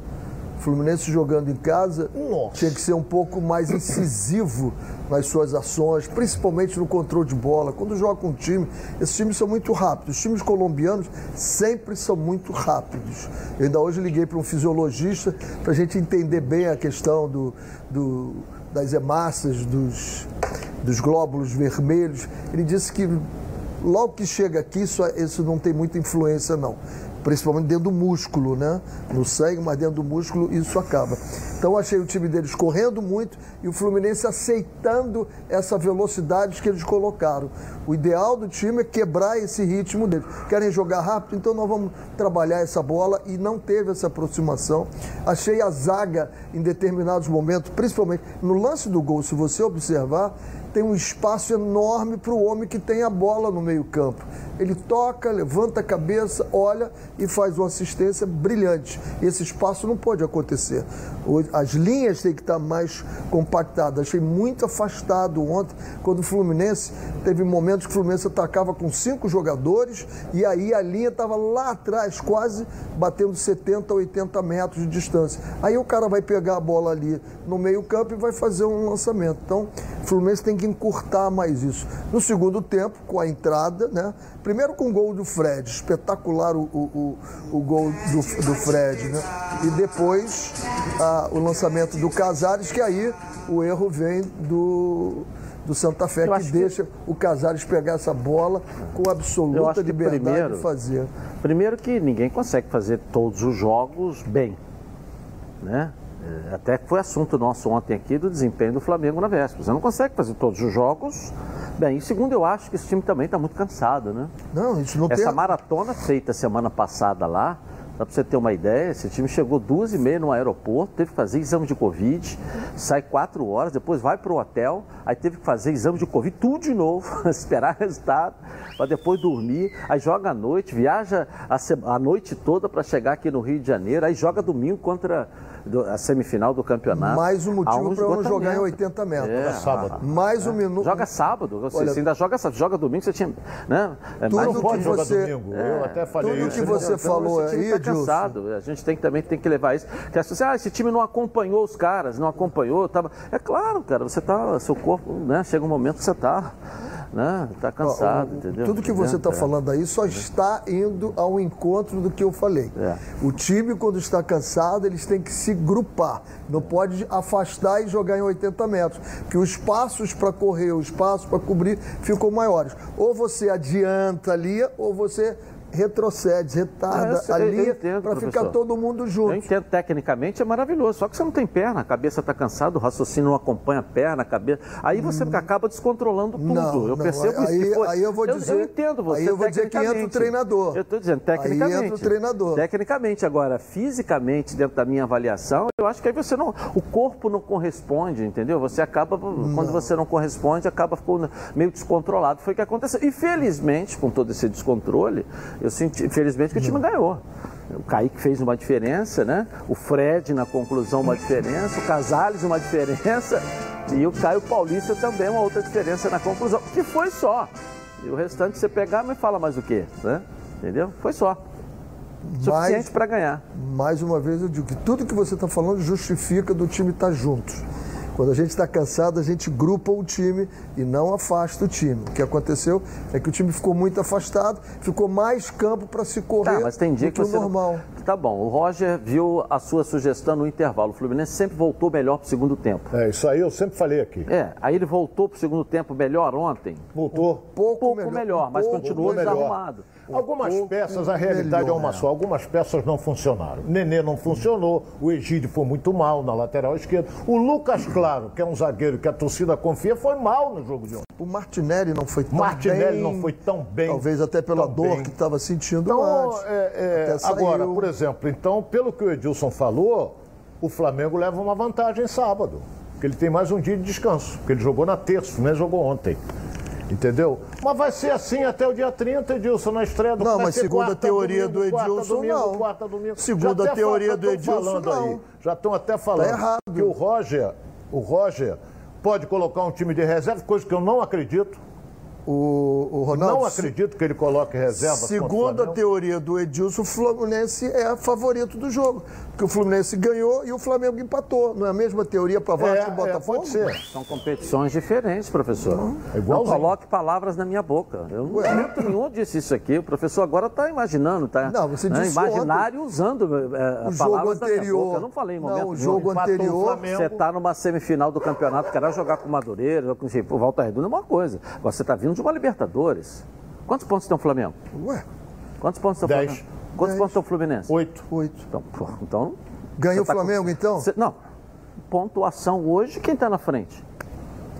[SPEAKER 7] Fluminense jogando em casa Nossa. tinha que ser um pouco mais incisivo nas suas ações, principalmente no controle de bola. Quando joga com um time, esses times são muito rápidos. Os times colombianos sempre são muito rápidos. Eu ainda hoje liguei para um fisiologista para a gente entender bem a questão do, do das hemácias, dos, dos glóbulos vermelhos. Ele disse que logo que chega aqui, isso, isso não tem muita influência, não principalmente dentro do músculo, né? No sangue, mas dentro do músculo isso acaba. Então achei o time deles correndo muito e o Fluminense aceitando essa velocidade que eles colocaram. O ideal do time é quebrar esse ritmo deles. Querem jogar rápido, então nós vamos trabalhar essa bola e não teve essa aproximação. Achei a zaga em determinados momentos, principalmente no lance do gol, se você observar, tem um espaço enorme para o homem que tem a bola no meio-campo. Ele toca, levanta a cabeça, olha e faz uma assistência brilhante. Esse espaço não pode acontecer. As linhas têm que estar mais compactadas. Achei muito afastado ontem, quando o Fluminense teve momentos que o Fluminense atacava com cinco jogadores e aí a linha estava lá atrás, quase batendo 70, 80 metros de distância. Aí o cara vai pegar a bola ali no meio-campo e vai fazer um lançamento. Então, o Fluminense tem que encurtar mais isso. No segundo tempo, com a entrada, né? Primeiro com o gol do Fred, espetacular o, o, o, o gol do, do Fred, né? E depois a, o lançamento do Casares, que aí o erro vem do, do Santa Fé, que deixa que... o Casares pegar essa bola com absoluta liberdade primeiro, de fazer.
[SPEAKER 6] Primeiro que ninguém consegue fazer todos os jogos bem, né? É, até foi assunto nosso ontem aqui do desempenho do Flamengo na véspera. Você não consegue fazer todos os jogos Bem, e segundo, eu acho que esse time também está muito cansado, né?
[SPEAKER 7] Não, isso não
[SPEAKER 6] Essa
[SPEAKER 7] tem.
[SPEAKER 6] maratona feita semana passada lá, Só para você ter uma ideia, esse time chegou duas e meia no aeroporto, teve que fazer exame de Covid, sai quatro horas, depois vai para o hotel, aí teve que fazer exame de Covid, tudo de novo, *laughs* esperar resultado, para depois dormir, aí joga à noite, viaja a, a noite toda para chegar aqui no Rio de Janeiro, aí joga domingo contra do- a semifinal do campeonato.
[SPEAKER 7] Mais um motivo para não jogar em
[SPEAKER 6] esgotamento.
[SPEAKER 7] 80 metros.
[SPEAKER 6] É,
[SPEAKER 8] sábado.
[SPEAKER 7] Mais um minuto.
[SPEAKER 6] Joga sábado, você,
[SPEAKER 7] Olha-
[SPEAKER 6] você ainda joga, joga domingo, você tinha. Né? É,
[SPEAKER 7] Tudo
[SPEAKER 6] mais
[SPEAKER 7] que
[SPEAKER 6] um
[SPEAKER 8] Pode jogar
[SPEAKER 7] você-
[SPEAKER 8] domingo. Eu até falei
[SPEAKER 7] tudo
[SPEAKER 8] isso.
[SPEAKER 7] que
[SPEAKER 8] né?
[SPEAKER 7] você falou
[SPEAKER 6] esse time
[SPEAKER 7] aí,
[SPEAKER 6] tá cansado. A gente tem que, também tem que levar isso. Que as pessoas, ah, esse time não acompanhou os caras, não acompanhou. Tava... É claro, cara, você tá. Seu corpo, né? Chega um momento que você tá. Né? Tá cansado,
[SPEAKER 7] o-
[SPEAKER 6] entendeu?
[SPEAKER 7] Tudo que você está
[SPEAKER 6] É.
[SPEAKER 7] falando aí só está indo ao encontro do que eu falei.
[SPEAKER 6] É.
[SPEAKER 7] O time, quando está cansado, eles têm que se grupar. Não pode afastar e jogar em 80 metros. Porque os espaços para correr, os espaços para cobrir ficam maiores. Ou você adianta ali, ou você retrocede, retarda
[SPEAKER 6] Ah, eu eu
[SPEAKER 7] ali para ficar todo mundo
[SPEAKER 6] Eu
[SPEAKER 7] junto.
[SPEAKER 6] entendo, tecnicamente é maravilhoso, só que você não tem perna, a cabeça está cansada, o raciocínio não acompanha a perna, a cabeça. Aí você acaba descontrolando tudo.
[SPEAKER 7] Hum. Não,
[SPEAKER 6] eu
[SPEAKER 7] não,
[SPEAKER 6] percebo isso.
[SPEAKER 7] aí-
[SPEAKER 6] que foi-
[SPEAKER 7] aí eu vou dizer-
[SPEAKER 6] Eu, entendo você.
[SPEAKER 7] aí eu vou dizer que entra o treinador.
[SPEAKER 6] Eu estou dizendo,
[SPEAKER 7] Aí
[SPEAKER 6] tecnicamente.
[SPEAKER 7] entra o treinador.
[SPEAKER 6] Tecnicamente, agora, fisicamente, dentro da minha avaliação, eu acho que aí você não. O corpo não corresponde, entendeu? Você acaba. Quando você não corresponde, acaba ficando meio descontrolado. Foi o que aconteceu. E felizmente, com todo esse descontrole, eu senti, felizmente, que o time ganhou. O Kaique fez uma diferença, né? O Fred, na conclusão, uma diferença. O Casales, uma diferença. E o Caio Paulista também, uma outra diferença na conclusão. Que foi só. E o restante você pegar, mas fala mais o quê? Né? Entendeu? Foi só. Suficiente para ganhar.
[SPEAKER 7] Mais uma vez eu digo que tudo que você está falando justifica do time estar junto. Quando a gente está cansado, a gente grupa o time e não afasta o time. O que aconteceu é que o time ficou muito afastado, ficou mais campo para se correr
[SPEAKER 6] Tá, mas tem dia
[SPEAKER 7] do
[SPEAKER 6] que
[SPEAKER 7] que, o
[SPEAKER 6] não-
[SPEAKER 7] normal.
[SPEAKER 6] Tá bom, o Roger viu a sua sugestão no intervalo. O Fluminense sempre voltou melhor pro segundo tempo.
[SPEAKER 8] É, isso aí eu sempre falei aqui.
[SPEAKER 6] É, aí ele voltou pro segundo tempo melhor ontem.
[SPEAKER 8] Voltou.
[SPEAKER 7] Pouco,
[SPEAKER 6] Pouco melhor, mas
[SPEAKER 7] pouco
[SPEAKER 6] continuou
[SPEAKER 8] melhor. Algumas peças, a realidade
[SPEAKER 7] melhor,
[SPEAKER 8] é uma
[SPEAKER 7] é.
[SPEAKER 8] só. Algumas peças não funcionaram. Nenê não funcionou, o Egídio foi muito mal na lateral esquerda. O Lucas Claro, que é um zagueiro que a torcida confia, foi mal no jogo de ontem.
[SPEAKER 7] O Martinelli não foi tão
[SPEAKER 8] Martinelli
[SPEAKER 7] bem.
[SPEAKER 8] não foi tão bem.
[SPEAKER 7] Talvez até pela dor
[SPEAKER 8] bem.
[SPEAKER 7] que estava sentindo
[SPEAKER 8] Então, é, é, agora, por exemplo, então, pelo que o Edilson falou, o Flamengo leva uma vantagem sábado. Porque ele tem mais um dia de descanso. Porque ele jogou na terça, o Fluminense jogou ontem. Entendeu? Mas vai ser assim até o dia 30, Edilson, na estreia do
[SPEAKER 7] Não, mas segundo a
[SPEAKER 8] quarta,
[SPEAKER 7] teoria
[SPEAKER 8] domingo,
[SPEAKER 7] do
[SPEAKER 8] quarta,
[SPEAKER 7] Edilson,
[SPEAKER 8] domingo,
[SPEAKER 7] não.
[SPEAKER 8] Quarta, domingo.
[SPEAKER 7] Segundo a teoria do Edilson,
[SPEAKER 8] falando aí.
[SPEAKER 7] não.
[SPEAKER 8] Já estão até falando
[SPEAKER 7] errado.
[SPEAKER 8] que o Roger, o Roger pode colocar um time de reserva, coisa que eu não acredito.
[SPEAKER 7] O, o Ronaldo,
[SPEAKER 8] não acredito que ele coloque reserva.
[SPEAKER 7] Segundo a teoria do Edilson, o Fluminense é favorito do jogo. Porque o Fluminense ganhou e o Flamengo empatou. Não é a mesma teoria para Vasco
[SPEAKER 8] É,
[SPEAKER 7] e
[SPEAKER 8] é,
[SPEAKER 7] Botafogo?
[SPEAKER 8] pode ser.
[SPEAKER 6] São competições diferentes, professor.
[SPEAKER 8] É
[SPEAKER 6] não coloque palavras na minha boca. Eu não
[SPEAKER 7] Ué.
[SPEAKER 6] momento nenhum disse isso aqui. O professor agora está imaginando, tá?
[SPEAKER 7] Não, você
[SPEAKER 6] né, imaginário usando é,
[SPEAKER 7] O jogo
[SPEAKER 6] palavras da minha
[SPEAKER 7] anterior.
[SPEAKER 6] boca. Eu não falei em
[SPEAKER 7] Não,
[SPEAKER 6] momento
[SPEAKER 7] o
[SPEAKER 6] nenhum.
[SPEAKER 7] jogo
[SPEAKER 8] o
[SPEAKER 7] anterior.
[SPEAKER 8] Flamengo.
[SPEAKER 6] Você está numa semifinal do campeonato, quer jogar com o Madureira, com o Volta Redonda, é uma coisa. Agora você está vindo de uma Libertadores. Quantos pontos tem o Flamengo?
[SPEAKER 7] Ué,
[SPEAKER 6] Quantos pontos tem o
[SPEAKER 8] Dez.
[SPEAKER 6] Quantos
[SPEAKER 7] Dez.
[SPEAKER 6] pontos o Fluminense?
[SPEAKER 8] Oito.
[SPEAKER 7] oito.
[SPEAKER 6] Então, pô, então
[SPEAKER 7] Ganha o
[SPEAKER 6] tá com-
[SPEAKER 7] Flamengo, então?
[SPEAKER 6] Você- não. Pontuação hoje, quem está na frente?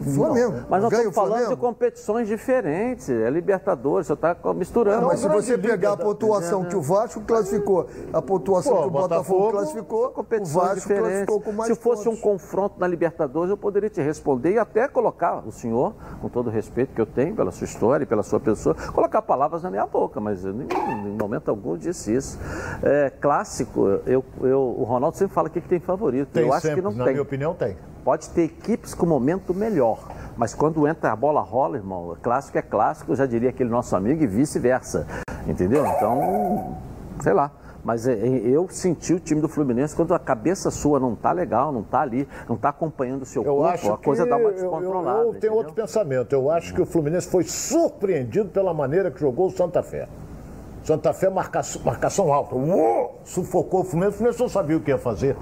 [SPEAKER 7] Flamengo.
[SPEAKER 6] Mas nós estamos falando
[SPEAKER 7] Flamengo?
[SPEAKER 6] de competições diferentes. É Libertadores, você está misturando.
[SPEAKER 7] Não, mas se você
[SPEAKER 8] líder
[SPEAKER 7] pegar a
[SPEAKER 8] da-
[SPEAKER 7] pontuação que o Vasco classificou, a pontuação
[SPEAKER 8] Pô,
[SPEAKER 7] que o Botafogo,
[SPEAKER 8] Botafogo,
[SPEAKER 7] classificou, o
[SPEAKER 6] competições
[SPEAKER 7] Vasco
[SPEAKER 6] diferentes.
[SPEAKER 7] classificou com mais
[SPEAKER 6] Se fosse
[SPEAKER 7] pontos.
[SPEAKER 6] um confronto na Libertadores, eu poderia te responder e até colocar o senhor, com todo o respeito que eu tenho pela sua história e pela sua pessoa, colocar palavras na minha boca, mas eu em momento algum disse isso. É, clássico, eu, eu- o Ronaldo sempre fala que tem favorito.
[SPEAKER 8] Tem
[SPEAKER 6] eu acho
[SPEAKER 8] sempre,
[SPEAKER 6] que não
[SPEAKER 8] na
[SPEAKER 6] tem.
[SPEAKER 8] minha opinião, tem.
[SPEAKER 6] Pode ter equipes com momento melhor, mas quando entra a bola rola, irmão, clássico é clássico, eu já diria aquele nosso amigo, e vice-versa. Entendeu? Então, sei lá. Mas é, é, eu senti o time do Fluminense quando a cabeça sua não tá legal, não tá ali, não tá acompanhando o seu
[SPEAKER 8] Eu
[SPEAKER 6] corpo, a coisa dá uma
[SPEAKER 8] eu- eu-
[SPEAKER 6] descontrolada.
[SPEAKER 8] Eu, tenho outro pensamento. Eu acho que o Fluminense foi surpreendido pela maneira que jogou o Santa Fé. Santa Fé, marcação, marcação alta. Uou! Sufocou o Fluminense. O Fluminense não sabia o que ia fazer.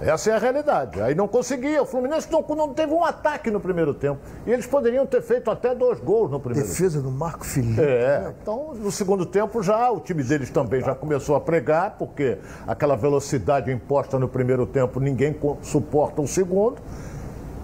[SPEAKER 8] Essa é a realidade. Aí não conseguia. O Fluminense não, não teve um ataque no primeiro tempo. E eles poderiam ter feito até dois gols no primeiro tempo.
[SPEAKER 7] Defesa do Marco Felipe.
[SPEAKER 8] É, então no segundo tempo já o time deles também já começou a pregar, porque aquela velocidade imposta no primeiro tempo ninguém suporta o segundo.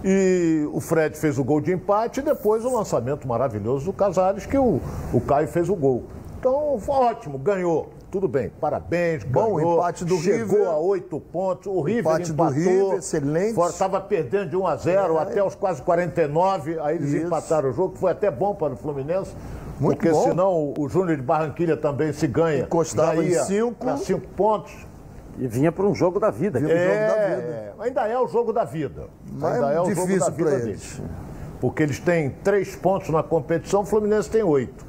[SPEAKER 8] E o Fred fez o gol de empate e depois o lançamento maravilhoso do Casares, que o, o Caio fez o gol. Então, foi ótimo, ganhou. Tudo bem, parabéns,
[SPEAKER 7] Bom,
[SPEAKER 8] ganhou,
[SPEAKER 7] empate do
[SPEAKER 8] chegou
[SPEAKER 7] River.
[SPEAKER 8] a oito pontos, o River
[SPEAKER 7] Empate do
[SPEAKER 8] empatou,
[SPEAKER 7] River, excelente.
[SPEAKER 8] Estava perdendo de 1 a 0
[SPEAKER 7] É.
[SPEAKER 8] até os quase 49, aí eles
[SPEAKER 7] Isso.
[SPEAKER 8] empataram o jogo, que foi até bom para o Fluminense,
[SPEAKER 7] Muito
[SPEAKER 8] porque
[SPEAKER 7] bom.
[SPEAKER 8] senão o- Júnior de Barranquilha também se ganha.
[SPEAKER 7] Encostava em cinco.
[SPEAKER 8] cinco pontos.
[SPEAKER 6] E vinha para um jogo da vida.
[SPEAKER 7] Vinha pro jogo da
[SPEAKER 8] É,
[SPEAKER 7] vida.
[SPEAKER 8] ainda é o jogo da vida.
[SPEAKER 7] Mas
[SPEAKER 8] ainda
[SPEAKER 7] é
[SPEAKER 8] é o jogo da
[SPEAKER 7] difícil
[SPEAKER 8] vida
[SPEAKER 7] pra
[SPEAKER 8] deles.
[SPEAKER 7] eles.
[SPEAKER 8] Porque eles têm três pontos na competição, o Fluminense tem oito.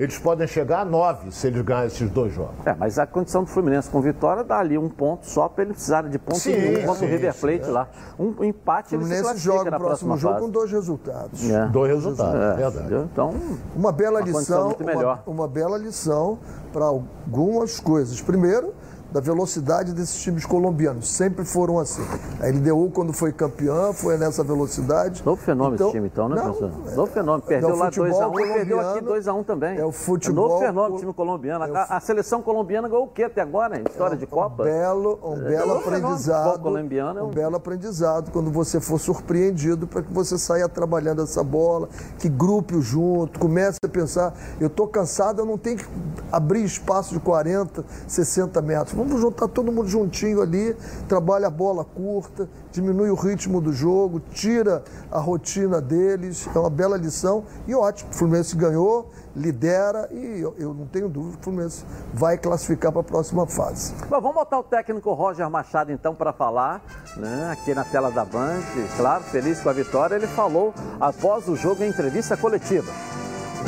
[SPEAKER 8] Eles podem chegar a nove se eles ganharem esses dois jogos.
[SPEAKER 6] É, mas a condição do Fluminense com vitória dá ali um ponto só para ele precisar de ponto
[SPEAKER 8] Sim,
[SPEAKER 6] nenhum contra o River
[SPEAKER 8] sim,
[SPEAKER 6] Plate lá. Um
[SPEAKER 7] O
[SPEAKER 6] empate ele se
[SPEAKER 7] joga
[SPEAKER 6] na
[SPEAKER 7] o próximo jogo
[SPEAKER 6] fase.
[SPEAKER 7] com dois resultados.
[SPEAKER 6] É.
[SPEAKER 8] Dois resultados,
[SPEAKER 6] É,
[SPEAKER 8] verdade.
[SPEAKER 6] Então,
[SPEAKER 7] Uma bela
[SPEAKER 6] Uma
[SPEAKER 7] lição,
[SPEAKER 6] muito melhor.
[SPEAKER 7] uma, uma bela lição para algumas coisas. Primeiro, da velocidade desses times colombianos. Sempre foram assim. A LDU, quando foi campeã, foi nessa velocidade.
[SPEAKER 6] novo fenômeno
[SPEAKER 7] Então,
[SPEAKER 6] esse time então, né,
[SPEAKER 7] não,
[SPEAKER 6] professor?
[SPEAKER 7] é-
[SPEAKER 6] Novo fenômeno. Perdeu
[SPEAKER 7] é o
[SPEAKER 6] lá
[SPEAKER 7] futebol
[SPEAKER 6] 2x1 e perdeu aqui
[SPEAKER 7] colombiano,
[SPEAKER 6] 2x1 também.
[SPEAKER 7] é o futebol
[SPEAKER 6] novo fenômeno time colombiano.
[SPEAKER 7] é o
[SPEAKER 6] A, a seleção colombiana ganhou o quê até agora, hein? História de Copa?
[SPEAKER 7] Um belo, um
[SPEAKER 6] É,
[SPEAKER 7] belo aprendizado.
[SPEAKER 6] Futebol colombiano é
[SPEAKER 7] um
[SPEAKER 6] um-
[SPEAKER 7] belo aprendizado quando você for surpreendido para que você saia trabalhando essa bola, que grupe junto, comece a pensar, eu estou cansado, eu não tenho que abrir espaço de 40, 60 metros. Vamos juntar todo mundo juntinho ali, trabalha a bola curta, diminui o ritmo do jogo, tira a rotina deles. É uma bela lição e ótimo. O Fluminense ganhou, lidera e eu, eu não tenho dúvida que o Fluminense vai classificar para a próxima fase.
[SPEAKER 6] Bom, vamos botar o técnico Roger Machado então para falar, né, aqui na tela da Band, claro, feliz com a vitória. Ele falou após o jogo em entrevista coletiva.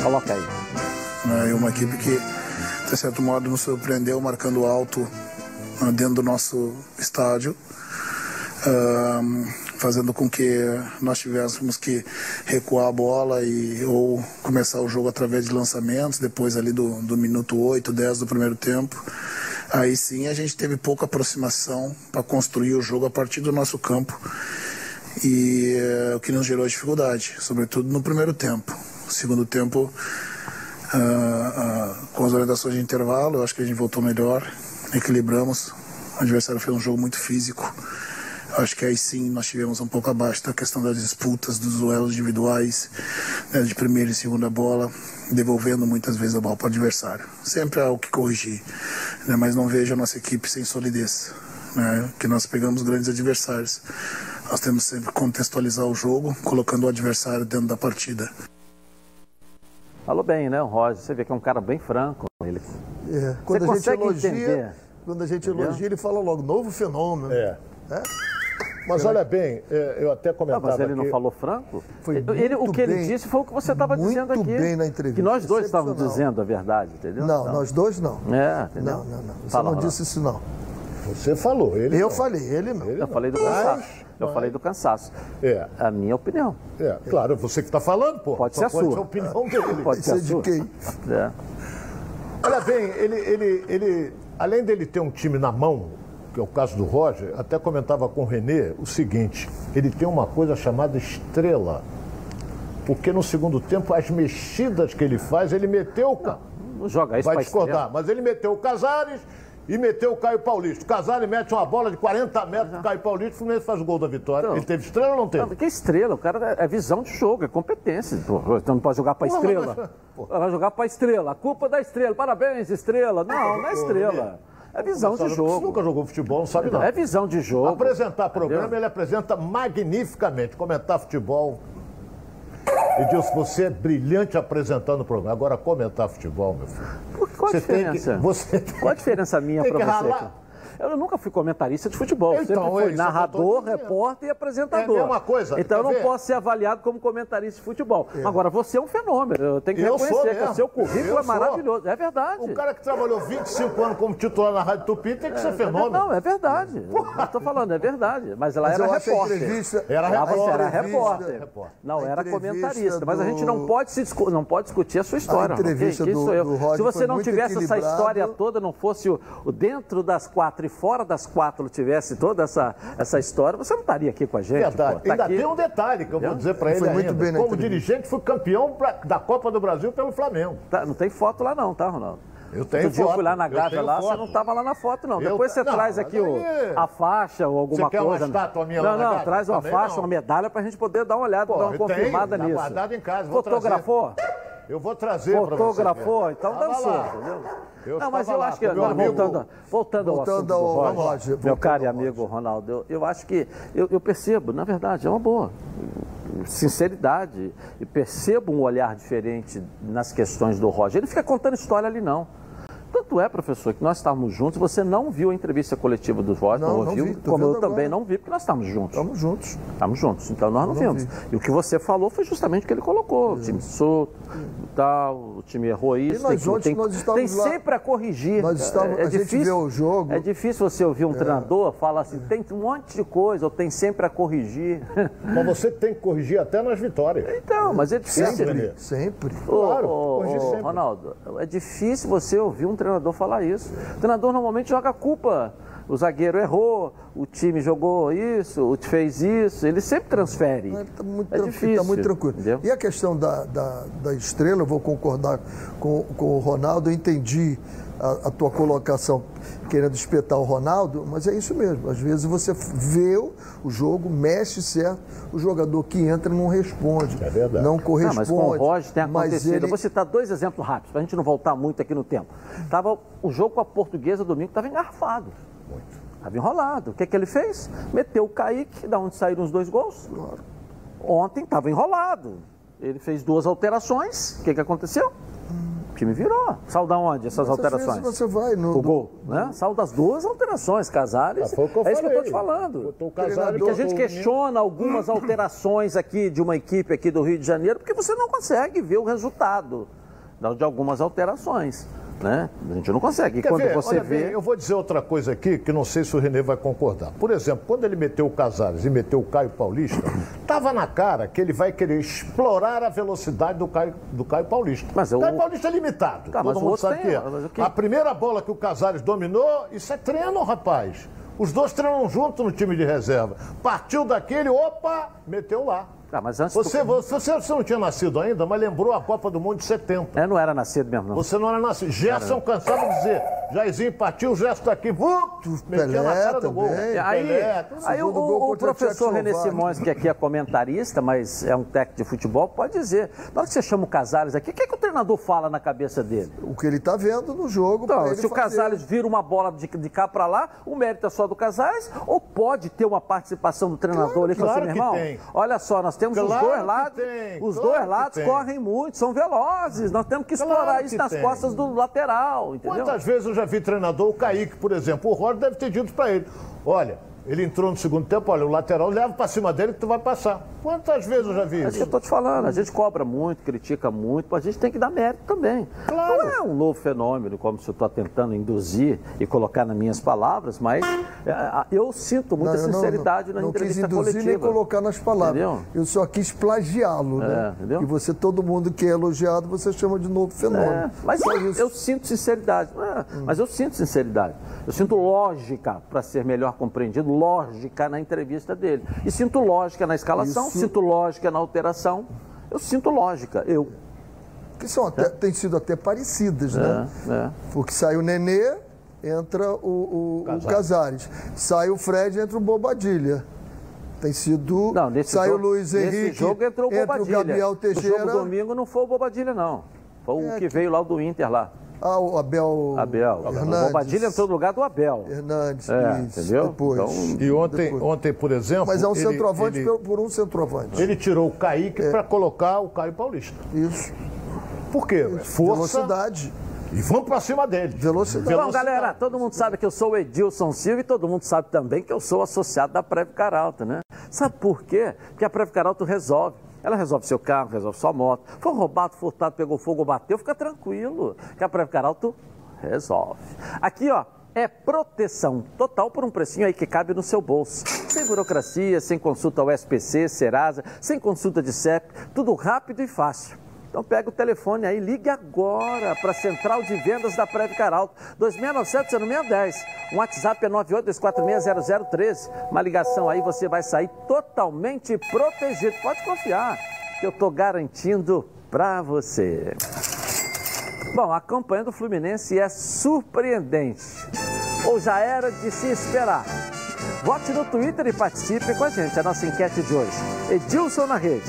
[SPEAKER 6] Coloca aí.
[SPEAKER 9] e uma equipe que, de certo modo, nos surpreendeu marcando alto ah, dentro do nosso estádio, ahm, fazendo com que nós tivéssemos que recuar a bola e ou começar o jogo através de lançamentos, depois ali do, do minuto 8, 10 do primeiro tempo. Aí sim a gente teve pouca aproximação para construir o jogo a partir do nosso campo e eh, o que nos gerou dificuldade, sobretudo no primeiro tempo. Segundo tempo, ah, ah, com as orientações de intervalo, eu acho que a gente voltou melhor, equilibramos. O adversário fez um jogo muito físico. Eu acho que aí sim nós tivemos um pouco abaixo da questão das disputas, dos duelos individuais, né, de primeira e segunda bola, devolvendo muitas vezes a bola para o adversário. Sempre há o que corrigir, né, mas não vejo a nossa equipe sem solidez. Né, que nós pegamos grandes adversários. Nós temos sempre que contextualizar o jogo, colocando o adversário dentro da partida.
[SPEAKER 6] Falou bem, né, o Roger? Você vê que é um cara bem franco. Ele...
[SPEAKER 7] É, Quando a gente
[SPEAKER 6] consegue
[SPEAKER 7] elogia,
[SPEAKER 6] entender?
[SPEAKER 7] quando a gente
[SPEAKER 6] Entendeu?
[SPEAKER 7] elogia, ele fala logo, novo fenômeno.
[SPEAKER 8] É.
[SPEAKER 7] É?
[SPEAKER 8] Mas olha bem, é, eu até
[SPEAKER 6] Ah,
[SPEAKER 8] comentava
[SPEAKER 6] mas ele não falou franco?
[SPEAKER 7] Foi
[SPEAKER 6] ele, o que ele
[SPEAKER 7] bem.
[SPEAKER 6] disse foi o que você estava dizendo aqui.
[SPEAKER 7] bem na entrevista,
[SPEAKER 6] Que nós dois estávamos dizendo a verdade, entendeu?
[SPEAKER 7] Não,
[SPEAKER 6] Então,
[SPEAKER 7] nós dois não.
[SPEAKER 6] É, entendeu?
[SPEAKER 7] Não, não, não. Você
[SPEAKER 6] Fala,
[SPEAKER 7] não disse isso, não.
[SPEAKER 8] Você falou, ele
[SPEAKER 7] Eu
[SPEAKER 8] não.
[SPEAKER 7] falei, ele não.
[SPEAKER 6] Eu falei do
[SPEAKER 8] Mas-.
[SPEAKER 6] Eu falei do cansaço.
[SPEAKER 8] É.
[SPEAKER 6] A minha opinião.
[SPEAKER 8] É, claro, você que está falando, pô.
[SPEAKER 6] Pode
[SPEAKER 8] Só
[SPEAKER 6] ser a
[SPEAKER 8] pode
[SPEAKER 6] sua.
[SPEAKER 8] ser a opinião dele. *laughs*
[SPEAKER 6] Pode ser
[SPEAKER 7] Isso é de quem?
[SPEAKER 6] É.
[SPEAKER 8] Olha bem, ele, ele, ele, além dele ter um time na mão, que é o caso do Roger, até comentava com o Renê o seguinte: ele tem uma coisa chamada estrela. Porque no segundo tempo, as mexidas que ele faz, ele meteu o. Ca-
[SPEAKER 6] Não joga isso
[SPEAKER 8] Vai discordar,
[SPEAKER 6] estrela.
[SPEAKER 8] mas ele meteu o Casares e meteu o Caio Paulista. O Casares mete uma bola de 40 metros pro Caio Paulista, o Fluminense faz o gol da vitória.
[SPEAKER 6] Então.
[SPEAKER 8] ele teve estrela ou não teve?
[SPEAKER 6] Não, que estrela, o cara é visão de jogo, é competência. Pô, então não pode jogar pra
[SPEAKER 8] Porra,
[SPEAKER 6] estrela. *laughs* Vai jogar pra estrela. A culpa é da estrela. Parabéns, estrela. Não, não é estrela. É visão de
[SPEAKER 8] Você
[SPEAKER 6] jogo.
[SPEAKER 8] nunca jogou futebol, não sabe não.
[SPEAKER 6] É visão de jogo.
[SPEAKER 8] Apresentar programa,
[SPEAKER 6] Entendeu?
[SPEAKER 8] ele apresenta magnificamente. Comentar futebol. Edilson, você é brilhante apresentando o programa. Agora, comentar futebol, meu filho.
[SPEAKER 6] Qual a
[SPEAKER 8] Você tem que-
[SPEAKER 6] diferença?
[SPEAKER 8] você
[SPEAKER 6] Qual a diferença minha *laughs*
[SPEAKER 8] que
[SPEAKER 6] você?
[SPEAKER 8] ralar.
[SPEAKER 6] Eu nunca fui comentarista de futebol.
[SPEAKER 8] Então,
[SPEAKER 6] Sempre
[SPEAKER 8] é
[SPEAKER 6] fui
[SPEAKER 8] que
[SPEAKER 6] narrador, repórter e apresentador.
[SPEAKER 8] É a mesma coisa,
[SPEAKER 6] Então eu não
[SPEAKER 8] ver?
[SPEAKER 6] posso ser avaliado como comentarista de futebol. Agora, você é um fenômeno. Eu tenho que
[SPEAKER 8] Eu sou
[SPEAKER 6] reconhecer que o seu currículo
[SPEAKER 8] Eu
[SPEAKER 6] é
[SPEAKER 8] sou.
[SPEAKER 6] maravilhoso. É verdade.
[SPEAKER 8] O cara que trabalhou 25 anos como titular na Rádio Tupi tem que ser
[SPEAKER 6] É,
[SPEAKER 8] fenômeno.
[SPEAKER 6] Não, é verdade. Eu tô falando, é verdade. Mas ela
[SPEAKER 7] Mas
[SPEAKER 6] era repórter.
[SPEAKER 7] entrevista-
[SPEAKER 8] Era repórter.
[SPEAKER 6] era repórter.
[SPEAKER 8] repórter.
[SPEAKER 6] Não, era comentarista. Mas a gente não
[SPEAKER 7] do-
[SPEAKER 6] pode, se discu- não pode discutir a sua história.
[SPEAKER 7] A entrevista do-
[SPEAKER 6] sou
[SPEAKER 7] do Roger
[SPEAKER 6] Se você
[SPEAKER 7] foi
[SPEAKER 6] não tivesse essa história toda, não fosse o, o dentro das quatro e fora das quatro tivesse toda essa, essa história, você não estaria aqui com a gente.
[SPEAKER 8] Verdade.
[SPEAKER 6] pô. Tá
[SPEAKER 8] Ainda
[SPEAKER 6] aqui-
[SPEAKER 8] tem um detalhe que eu vou dizer para ele
[SPEAKER 7] Foi muito
[SPEAKER 8] ainda.
[SPEAKER 7] bem na
[SPEAKER 8] Como dirigente, fui campeão pra- da Copa do Brasil pelo Flamengo.
[SPEAKER 6] Tá, não tem foto lá não, tá, Ronaldo?
[SPEAKER 8] Eu tenho
[SPEAKER 6] Outro dia eu
[SPEAKER 8] foto,
[SPEAKER 6] fui lá na
[SPEAKER 8] tenho
[SPEAKER 6] lá, você
[SPEAKER 8] foto.
[SPEAKER 6] não estava lá na foto, não.
[SPEAKER 8] Eu
[SPEAKER 6] Depois você
[SPEAKER 8] não,
[SPEAKER 6] traz aqui o,
[SPEAKER 8] aí-
[SPEAKER 6] a faixa ou alguma
[SPEAKER 8] Você quer uma
[SPEAKER 6] coisa.
[SPEAKER 8] estátua minha
[SPEAKER 6] não,
[SPEAKER 8] lá
[SPEAKER 6] não, traz uma
[SPEAKER 8] Também
[SPEAKER 6] faixa,
[SPEAKER 8] não.
[SPEAKER 6] uma medalha pra gente poder dar uma olhada,
[SPEAKER 8] Pô,
[SPEAKER 6] dar uma
[SPEAKER 8] eu tenho,
[SPEAKER 6] confirmada
[SPEAKER 8] tá
[SPEAKER 6] nisso.
[SPEAKER 8] guardado em casa, vou
[SPEAKER 6] Fotografou?
[SPEAKER 8] Eu vou trazer para você.
[SPEAKER 6] Fotografou? Então dançou, entendeu?
[SPEAKER 8] Eu
[SPEAKER 6] não, mas eu
[SPEAKER 8] lá
[SPEAKER 6] acho que,
[SPEAKER 8] amigo-
[SPEAKER 6] voltando, voltando ao
[SPEAKER 7] Voltando
[SPEAKER 6] assunto
[SPEAKER 7] ao-
[SPEAKER 6] Roger, meu
[SPEAKER 7] voltando
[SPEAKER 6] caro e amigo Ronaldo, eu, eu acho que, eu, eu percebo, na verdade, é uma boa sinceridade e percebo um olhar diferente nas questões do Roger. Ele fica contando história ali, não. Tanto é, professor, que nós estávamos juntos, você não viu a entrevista coletiva do Roger, não,
[SPEAKER 7] Não, não
[SPEAKER 6] ouviu,
[SPEAKER 7] vi,
[SPEAKER 6] como eu
[SPEAKER 7] vendo
[SPEAKER 6] também
[SPEAKER 7] agora.
[SPEAKER 6] não vi, porque nós estávamos juntos.
[SPEAKER 7] Estamos juntos.
[SPEAKER 6] Estamos juntos, então nós não,
[SPEAKER 7] não
[SPEAKER 6] vimos.
[SPEAKER 7] vi.
[SPEAKER 6] E o que você falou foi justamente o que ele colocou. O time solto, tal, o time errou isso.
[SPEAKER 7] nós
[SPEAKER 6] tem, que-
[SPEAKER 7] ontem
[SPEAKER 6] tem,
[SPEAKER 7] nós estávamos
[SPEAKER 6] tem
[SPEAKER 7] lá-
[SPEAKER 6] sempre a corrigir.
[SPEAKER 7] Nós estávamos- a gente vê o jogo.
[SPEAKER 6] É difícil você ouvir um treinador falar assim, tem um monte de coisa, ou tem sempre a corrigir.
[SPEAKER 8] Mas você tem que corrigir até nas vitórias.
[SPEAKER 6] então, mas é difícil.
[SPEAKER 8] Sempre.
[SPEAKER 7] Sempre.
[SPEAKER 6] Ô,
[SPEAKER 8] Claro,
[SPEAKER 6] ô,
[SPEAKER 8] corrigir
[SPEAKER 6] ô,
[SPEAKER 8] sempre.
[SPEAKER 6] Ronaldo, é difícil você ouvir um treinador falar isso. O treinador normalmente joga a culpa. O zagueiro errou, o time jogou isso, o time fez isso. Ele sempre transfere.
[SPEAKER 7] Está muito,
[SPEAKER 6] é
[SPEAKER 7] tran-
[SPEAKER 6] difícil.
[SPEAKER 7] tá muito tranquilo.
[SPEAKER 6] entendeu?
[SPEAKER 7] E a questão da, da, da estrela, eu vou concordar com, com o Ronaldo, eu entendi a, a tua colocação querendo espetar o Ronaldo, mas é isso mesmo. Às vezes você vê o jogo, mexe certo, o jogador que entra não responde.
[SPEAKER 8] É verdade.
[SPEAKER 7] Não
[SPEAKER 6] Não,
[SPEAKER 7] corresponde.
[SPEAKER 6] mas com o Roger tem acontecido.
[SPEAKER 7] ele-
[SPEAKER 6] Eu vou citar dois exemplos rápidos, para a gente não voltar muito aqui no tempo. Tava, o jogo com a portuguesa domingo estava engarrafado. Estava enrolado. O que, que ele fez? Meteu o Kaique, da onde saíram os dois gols. Ontem estava enrolado. Ele fez duas alterações. O que, que aconteceu? O time virou. Saiu da onde essas alterações?
[SPEAKER 7] vezes você vai no-
[SPEAKER 6] O gol, né? Saiu das duas alterações, Casares.
[SPEAKER 8] Ah, foi o que eu
[SPEAKER 6] é isso que eu estou te falando.
[SPEAKER 8] Botou o Casares,
[SPEAKER 6] Porque a gente questiona algumas alterações aqui de uma equipe aqui do Rio de Janeiro, porque você não consegue ver o resultado de algumas alterações. Né? A gente não consegue. E
[SPEAKER 8] Quer
[SPEAKER 6] quando
[SPEAKER 8] ver?
[SPEAKER 6] você
[SPEAKER 8] Olha
[SPEAKER 6] vê.
[SPEAKER 8] eu vou dizer outra coisa aqui que não sei se o Renê vai concordar. Por exemplo, quando ele meteu o Casares e meteu o Caio Paulista, *coughs* estava na cara que ele vai querer explorar a velocidade do Caio, do Caio Paulista.
[SPEAKER 6] Mas
[SPEAKER 8] o Caio Paulista é limitado.
[SPEAKER 6] Tá,
[SPEAKER 8] Todo mundo sabe
[SPEAKER 6] tem,
[SPEAKER 8] que é.
[SPEAKER 6] que-
[SPEAKER 8] A primeira bola que o Casares dominou, isso é treino, rapaz. Os dois treinam junto no time de reserva. Partiu daquele, opa, meteu lá.
[SPEAKER 6] Ah, mas antes
[SPEAKER 8] Você,
[SPEAKER 6] tu-
[SPEAKER 8] você, você não tinha nascido ainda, mas lembrou a Copa do Mundo de 70.
[SPEAKER 6] É, não era nascido mesmo, não.
[SPEAKER 8] Você não era nascido. Gerson cansava de dizer. Jairzinho partiu, o Gerson daqui. Vup, metia na cara do gol.
[SPEAKER 7] também.
[SPEAKER 6] Aí,
[SPEAKER 8] Pelé,
[SPEAKER 6] aí o,
[SPEAKER 7] gol
[SPEAKER 6] o professor René. Simões, que aqui é comentarista, mas é um técnico de futebol, pode dizer. Na hora que você chama o Casares aqui, o que, é que o treinador fala na cabeça dele?
[SPEAKER 7] O que ele está vendo no jogo.
[SPEAKER 6] Então,
[SPEAKER 7] ele
[SPEAKER 6] se o. Casares vira uma bola de, de cá para lá, o mérito é só do Casares ou pode ter uma participação do treinador
[SPEAKER 8] Claro,
[SPEAKER 6] ali e falar
[SPEAKER 8] claro
[SPEAKER 6] assim, meu irmão,
[SPEAKER 8] tem.
[SPEAKER 6] olha só, nós temos os
[SPEAKER 8] Claro
[SPEAKER 6] dois
[SPEAKER 8] que
[SPEAKER 6] lados,
[SPEAKER 8] tem,
[SPEAKER 6] os
[SPEAKER 8] claro
[SPEAKER 6] dois lados correm muito, são velozes, nós temos que explorar
[SPEAKER 8] Claro
[SPEAKER 6] isso
[SPEAKER 8] que
[SPEAKER 6] nas
[SPEAKER 8] tem.
[SPEAKER 6] costas do lateral, entendeu?
[SPEAKER 8] Quantas vezes eu já vi treinador, o Kaique, por exemplo, o Roger deve ter dito pra ele: olha, ele entrou no segundo tempo, olha, o lateral leva pra cima dele que tu vai passar. Quantas vezes eu já vi
[SPEAKER 6] É isso que eu
[SPEAKER 8] isso?
[SPEAKER 6] estou te falando. A gente cobra muito, critica muito, mas a gente tem que dar mérito também.
[SPEAKER 8] Claro.
[SPEAKER 6] Não é um novo fenômeno, como se eu estou tentando induzir e colocar nas minhas palavras, mas é, eu sinto muita
[SPEAKER 7] Não, eu não-
[SPEAKER 6] sinceridade
[SPEAKER 7] não,
[SPEAKER 6] na
[SPEAKER 7] não quis
[SPEAKER 6] entrevista
[SPEAKER 7] induzir
[SPEAKER 6] coletiva.
[SPEAKER 7] nem colocar nas palavras.
[SPEAKER 6] Entendeu?
[SPEAKER 7] Eu só quis plagiá-lo, né?
[SPEAKER 6] entendeu?
[SPEAKER 7] E você, todo mundo que é elogiado, você chama de novo fenômeno.
[SPEAKER 6] É, mas eu,
[SPEAKER 7] isso.
[SPEAKER 6] eu sinto sinceridade. É, Mas eu sinto sinceridade. Eu sinto lógica para ser melhor compreendido, lógica na entrevista dele. E sinto lógica na escalação,
[SPEAKER 7] Isso-
[SPEAKER 6] sinto lógica na alteração. Eu sinto lógica. Eu.
[SPEAKER 7] Que são até, têm sido até parecidas, né?
[SPEAKER 6] É, é.
[SPEAKER 7] Porque sai o Nenê, entra o, o, o Casares. Sai o Fred, entra o Bobadilha. Tem sido.
[SPEAKER 6] Não, nesse
[SPEAKER 7] sai
[SPEAKER 6] jogo,
[SPEAKER 7] o Luiz
[SPEAKER 6] nesse
[SPEAKER 7] Henrique.
[SPEAKER 6] jogo entrou o
[SPEAKER 7] entra
[SPEAKER 6] Bobadilha.
[SPEAKER 7] o Gabriel
[SPEAKER 6] No
[SPEAKER 7] Teixeira.
[SPEAKER 6] jogo domingo não foi o Bobadilha, não. Foi o
[SPEAKER 7] É
[SPEAKER 6] que veio lá do Inter lá.
[SPEAKER 7] Ah, o Abel.
[SPEAKER 6] Abel. O
[SPEAKER 7] Hernandes.
[SPEAKER 6] Bobadilha entrou no lugar do Abel.
[SPEAKER 7] Hernandes,
[SPEAKER 6] É,
[SPEAKER 7] isso,
[SPEAKER 6] entendeu?
[SPEAKER 7] Depois.
[SPEAKER 6] Então,
[SPEAKER 8] E ontem,
[SPEAKER 7] Depois.
[SPEAKER 8] ontem, por exemplo.
[SPEAKER 7] Mas é um
[SPEAKER 8] ele-
[SPEAKER 7] centroavante
[SPEAKER 8] ele,
[SPEAKER 7] por- um centroavante.
[SPEAKER 8] ele tirou o Kaique
[SPEAKER 7] É.
[SPEAKER 8] pra colocar o Caio Paulista.
[SPEAKER 7] Isso.
[SPEAKER 8] Por quê? É Força.
[SPEAKER 7] Velocidade.
[SPEAKER 8] E vamos pra cima dele.
[SPEAKER 7] Velocidade.
[SPEAKER 6] Bom, galera, todo mundo sabe que eu sou o Edilson Silva e todo mundo sabe também que eu sou associado da Preve Caralto, né? Sabe por quê? Porque a Preve Caralto resolve. Ela resolve seu carro, resolve sua moto. Foi roubado, furtado, pegou fogo, bateu, fica tranquilo. Que a Preve Caralto resolve. Aqui, ó, é proteção total por um precinho aí que cabe no seu bolso. Sem burocracia, sem consulta ao SPC, Serasa, sem consulta de CEP, tudo rápido e fácil. Então pega o telefone aí, ligue agora para a Central de Vendas da Preve Caralto, 2697-0610. O WhatsApp é 982460013. Uma ligação aí, você vai sair totalmente protegido. Pode confiar, que eu estou garantindo para você. Bom, a campanha do Fluminense é surpreendente. Ou já era de se esperar. Vote no Twitter e participe com a gente. A nossa enquete de hoje. Edilson na rede.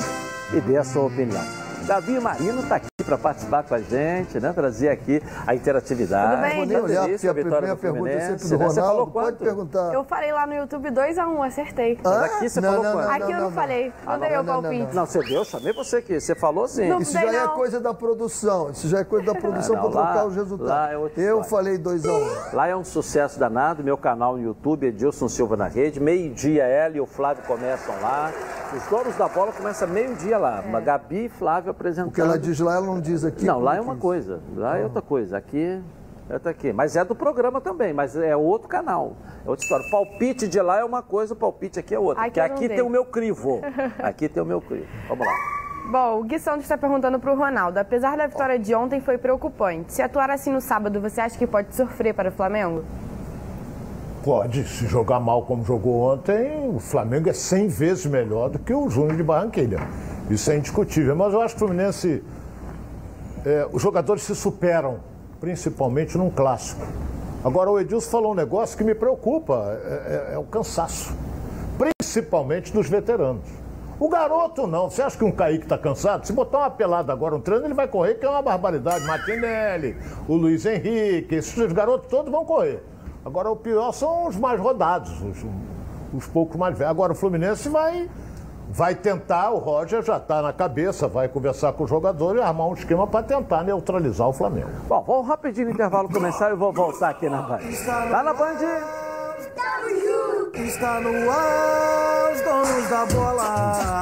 [SPEAKER 6] E dê a sua opinião. Davi Marino está aqui para participar com a gente, né? Trazer aqui a interatividade.
[SPEAKER 1] Tudo bem,
[SPEAKER 7] Vou nem olhar, porque a primeira pergunta é sempre do
[SPEAKER 6] né? Você falou
[SPEAKER 7] Ronaldo. Pode
[SPEAKER 6] quanto?
[SPEAKER 7] perguntar.
[SPEAKER 1] Eu falei lá no YouTube 2x1, acertei.
[SPEAKER 6] Mas aqui você
[SPEAKER 7] Não,
[SPEAKER 6] falou
[SPEAKER 7] não,
[SPEAKER 6] quanto?
[SPEAKER 7] não,
[SPEAKER 1] Aqui eu não, falei, não, dei
[SPEAKER 7] não,
[SPEAKER 1] o
[SPEAKER 7] não, não,
[SPEAKER 1] palpite.
[SPEAKER 6] Não, você deu, eu chamei você aqui. Você falou sim.
[SPEAKER 1] Não.
[SPEAKER 7] Isso já é coisa da produção. Isso já é coisa da produção
[SPEAKER 6] Ah,
[SPEAKER 7] para trocar os resultados.
[SPEAKER 6] lá é
[SPEAKER 7] Eu
[SPEAKER 6] história.
[SPEAKER 7] falei 2 a 1 um.
[SPEAKER 6] Lá é um sucesso danado, meu canal no YouTube, Edilson Silva na Rede. Meio-dia ela e o Flávio começam lá. Os donos da bola começam meio-dia lá.
[SPEAKER 1] É.
[SPEAKER 6] Gabi e Flávio apresentando.
[SPEAKER 7] O que ela diz lá, ela não diz aqui.
[SPEAKER 6] Não, lá é
[SPEAKER 7] como
[SPEAKER 6] uma
[SPEAKER 7] que
[SPEAKER 6] coisa. Lá é outra coisa. Aqui é outra aqui. Mas é do programa também, mas é outro canal. É outra história. O palpite de lá é uma coisa, o palpite aqui é outra.
[SPEAKER 1] Aqui
[SPEAKER 6] Porque aqui
[SPEAKER 1] dei.
[SPEAKER 6] tem o meu crivo. Aqui tem o meu crivo. Vamos lá.
[SPEAKER 1] Bom, o Gui Santos está perguntando para o Ronaldo. Apesar da vitória de ontem, foi preocupante. Se atuar assim no sábado, você acha que pode sofrer para o Flamengo?
[SPEAKER 8] Pode, se jogar mal como jogou ontem, o Flamengo é 100 vezes melhor do que o Júnior de Barranquilha. Isso é indiscutível. Mas eu acho que o Fluminense, é, os jogadores se superam, principalmente num clássico. Agora, o Edilson falou um negócio que me preocupa, é, é- é o cansaço, principalmente dos veteranos. O garoto não. Você acha que um Kaique está cansado? Se botar uma pelada agora, um treino, ele vai correr, que é uma barbaridade. Martinelli, o Luiz Henrique, esses garotos todos vão correr. Agora, o pior são os mais rodados, os, os poucos mais velhos. Agora, o Fluminense vai, vai tentar, o Roger já está na cabeça, vai conversar com os jogadores e armar um esquema para tentar neutralizar o Flamengo.
[SPEAKER 6] Bom, vamos rapidinho no intervalo começar e eu vou voltar aqui na Band. Tá na Band?
[SPEAKER 10] Está no ar, os donos da bola.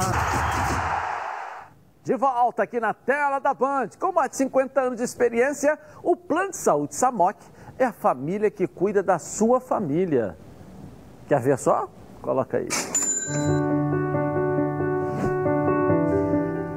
[SPEAKER 6] De volta aqui na tela da Band. Com mais de 50 anos de experiência, o Plano de Saúde Samok é a família que cuida da sua família. Quer ver só? Coloca aí.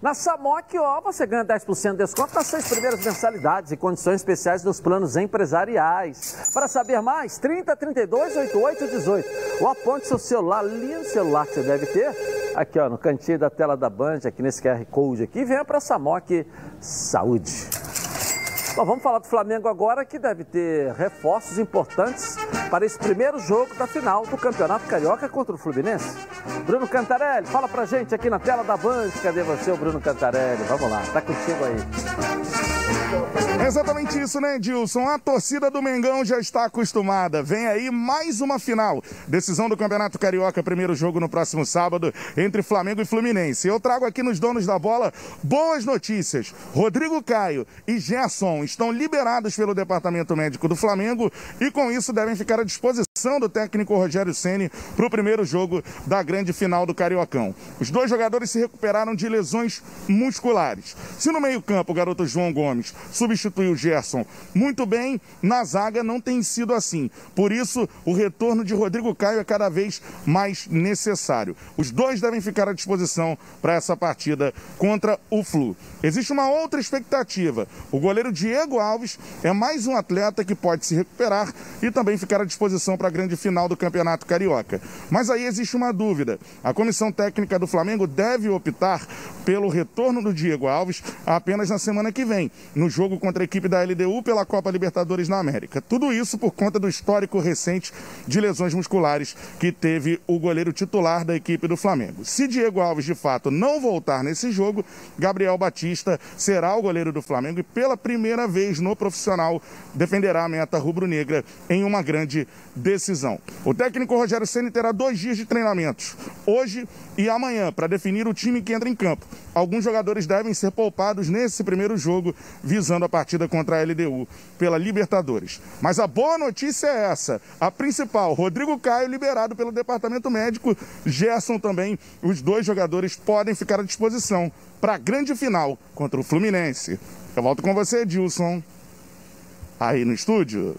[SPEAKER 6] Na Samok, ó, você ganha 10% de desconto nas seis primeiras mensalidades e condições especiais nos planos empresariais. Para saber mais, 30 32 88 18. Ou aponte seu celular, lindo celular que você deve ter, aqui ó, no cantinho da tela da Band, aqui nesse QR Code aqui, venha para a Samok Saúde. Vamos falar do Flamengo agora, que deve ter reforços importantes para esse primeiro jogo da final do Campeonato Carioca contra o Fluminense. Bruno Cantarelli, fala pra gente aqui na tela da Band. Cadê você, o Bruno Cantarelli? Vamos lá, tá contigo aí.
[SPEAKER 5] Exatamente isso, né, Edilson? A torcida do Mengão já está acostumada. Vem aí mais uma final. Decisão do Campeonato Carioca, primeiro jogo no próximo sábado entre Flamengo e Fluminense. Eu trago aqui nos donos da bola boas notícias. Rodrigo Caio e Gerson estão liberados pelo Departamento Médico do Flamengo e com isso devem ficar à disposição do técnico Rogério Ceni para o primeiro jogo da grande final do Cariocão. Os dois jogadores se recuperaram de lesões musculares. Se no meio-campo o garoto João Gomes substituiu o Gerson muito bem, na zaga não tem sido assim. Por isso, o retorno de Rodrigo Caio é cada vez mais necessário. Os dois devem ficar à disposição para essa partida contra o Flu. Existe uma outra expectativa. O goleiro Diego Alves é mais um atleta que pode se recuperar e também ficar à disposição para a grande final do Campeonato Carioca. Mas aí existe uma dúvida. A comissão técnica do Flamengo deve optar pelo retorno do Diego Alves apenas na semana que vem, jogo contra a equipe da LDU pela Copa Libertadores na América. Tudo isso por conta do histórico recente de lesões musculares que teve o goleiro titular da equipe do Flamengo. Se Diego Alves de fato não voltar nesse jogo, Gabriel Batista será o goleiro do Flamengo e pela primeira vez no profissional defenderá a meta rubro-negra em uma grande decisão. O técnico Rogério Ceni terá dois dias de treinamentos, hoje e amanhã, para definir o time que entra em campo. Alguns jogadores devem ser poupados nesse primeiro jogo, visando a partida contra a LDU pela Libertadores. Mas a boa notícia é essa: a principal, Rodrigo Caio liberado pelo departamento médico, Gerson também. Os dois jogadores podem ficar à disposição para a grande final contra o Fluminense. Eu volto com você, Dilson. Aí no estúdio.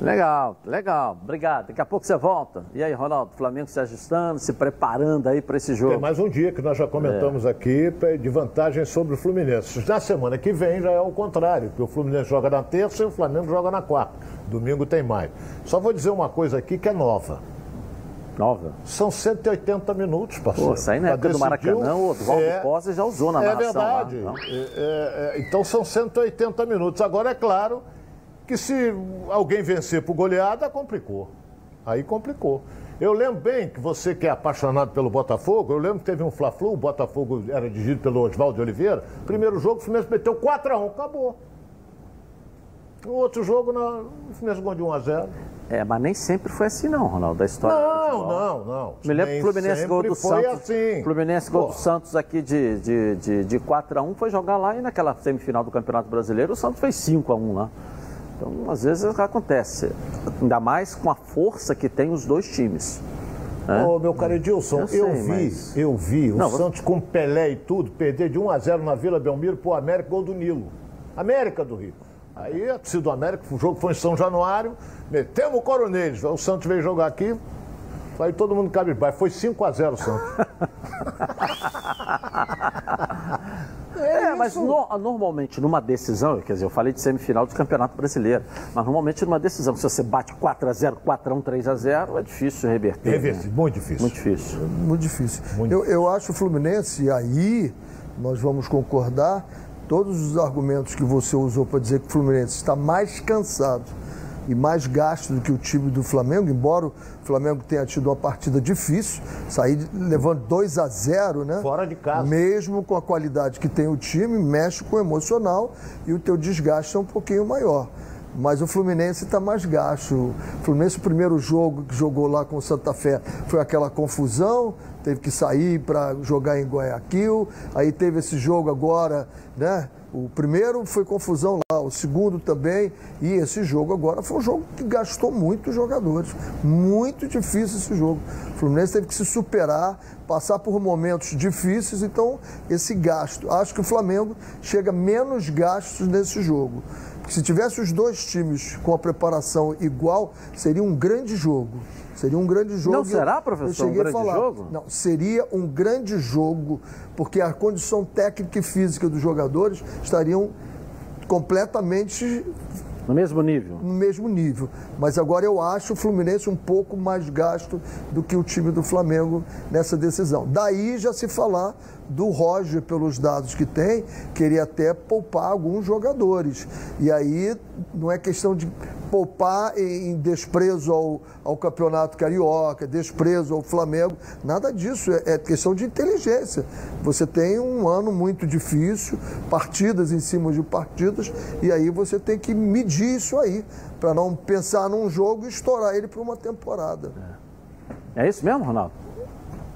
[SPEAKER 6] Legal, legal. Obrigado. Daqui a pouco você volta. E aí, Ronaldo, Flamengo se ajustando, se preparando aí para esse jogo.
[SPEAKER 8] Tem mais um dia que nós já comentamos é. aqui de vantagem sobre o Fluminense. Na semana que vem já é o contrário, porque o Fluminense joga na terça e o Flamengo joga na quarta. Domingo tem mais. Só vou dizer uma coisa aqui que é nova.
[SPEAKER 6] Nova?
[SPEAKER 8] São 180 minutos, parceiro.
[SPEAKER 6] Pô, isso aí na época do Maracanã, o Oswaldo é, Costa já usou na
[SPEAKER 8] é
[SPEAKER 6] narração.
[SPEAKER 8] Verdade. Lá, é verdade. então são 180 minutos. Agora, é claro que se alguém vencer por goleada, complicou. Aí complicou. Eu lembro bem que você que é apaixonado pelo Botafogo, eu lembro que teve um Fla-Flu, o Botafogo era dirigido pelo Oswaldo Oliveira. Primeiro jogo, o Fluminense meteu 4x1, acabou. O outro jogo, o Fluminense ganhou de 1x0.
[SPEAKER 6] É, mas nem sempre foi assim não, Ronaldo, da história
[SPEAKER 8] Não, não, não.
[SPEAKER 6] Me lembro que o Fluminense gol do Santos. Assim. Fluminense gol do Santos aqui de, de, de, de 4x1 foi jogar lá e naquela semifinal do Campeonato Brasileiro o Santos fez 5x1 lá. Então, às vezes acontece, ainda mais com a força que tem os dois times.
[SPEAKER 8] Né? Ô, meu caro Edilson, eu, eu vi, mas... eu vi o Não, Santos com Pelé e tudo perder de 1 a 0 na Vila Belmiro pro América, gol do Nilo. América do Rio. Aí a torcida do América, o jogo foi em São Januário, metemos o Coronelis. O Santos veio jogar aqui, aí todo mundo cabe baixo. Foi 5 a 0 o Santos. *laughs*
[SPEAKER 6] É, é mas no, normalmente numa decisão, quer dizer, eu falei de semifinal do Campeonato Brasileiro, mas normalmente numa decisão, se você bate 4x0, 4x1, 3x0, é difícil reverter.
[SPEAKER 8] Reverter, né? muito difícil.
[SPEAKER 6] Muito difícil.
[SPEAKER 7] Muito difícil. Muito eu, eu acho o Fluminense, e aí nós vamos concordar, todos os argumentos que você usou para dizer que o Fluminense está mais cansado e mais gasto do que o time do Flamengo, embora o Flamengo tenha tido uma partida difícil, sair levando 2 a 0, né?
[SPEAKER 8] Fora de casa.
[SPEAKER 7] Mesmo com a qualidade que tem o time, mexe com o emocional e o teu desgaste é um pouquinho maior. Mas o Fluminense está mais gasto. O Fluminense, o primeiro jogo que jogou lá com o Santa Fé foi aquela confusão, teve que sair para jogar em Guayaquil. Aí teve esse jogo agora, né? O primeiro foi confusão lá, o segundo também, e esse jogo agora foi um jogo que gastou muitos jogadores. Muito difícil esse jogo. O Fluminense teve que se superar, passar por momentos difíceis, então esse gasto. Acho que o Flamengo chega menos gastos nesse jogo. Porque se tivesse os dois times com a preparação igual, seria um grande jogo. Seria um grande jogo.
[SPEAKER 6] Não será, professor, um grande jogo?
[SPEAKER 7] Não, seria um grande jogo, porque a condição técnica e física dos jogadores estariam completamente
[SPEAKER 6] no mesmo nível?
[SPEAKER 7] No mesmo nível. Mas agora eu acho o Fluminense um pouco mais gasto do que o time do Flamengo nessa decisão. Daí já se falar do Roger, pelos dados que tem, queria até poupar alguns jogadores. E aí não é questão de poupar em desprezo ao, ao campeonato carioca, desprezo ao Flamengo, nada disso, é, é questão de inteligência. Você tem um ano muito difícil, partidas em cima de partidas, e aí você tem que medir isso aí, para não pensar num jogo e estourar ele para uma temporada.
[SPEAKER 6] É. é isso mesmo, Ronaldo?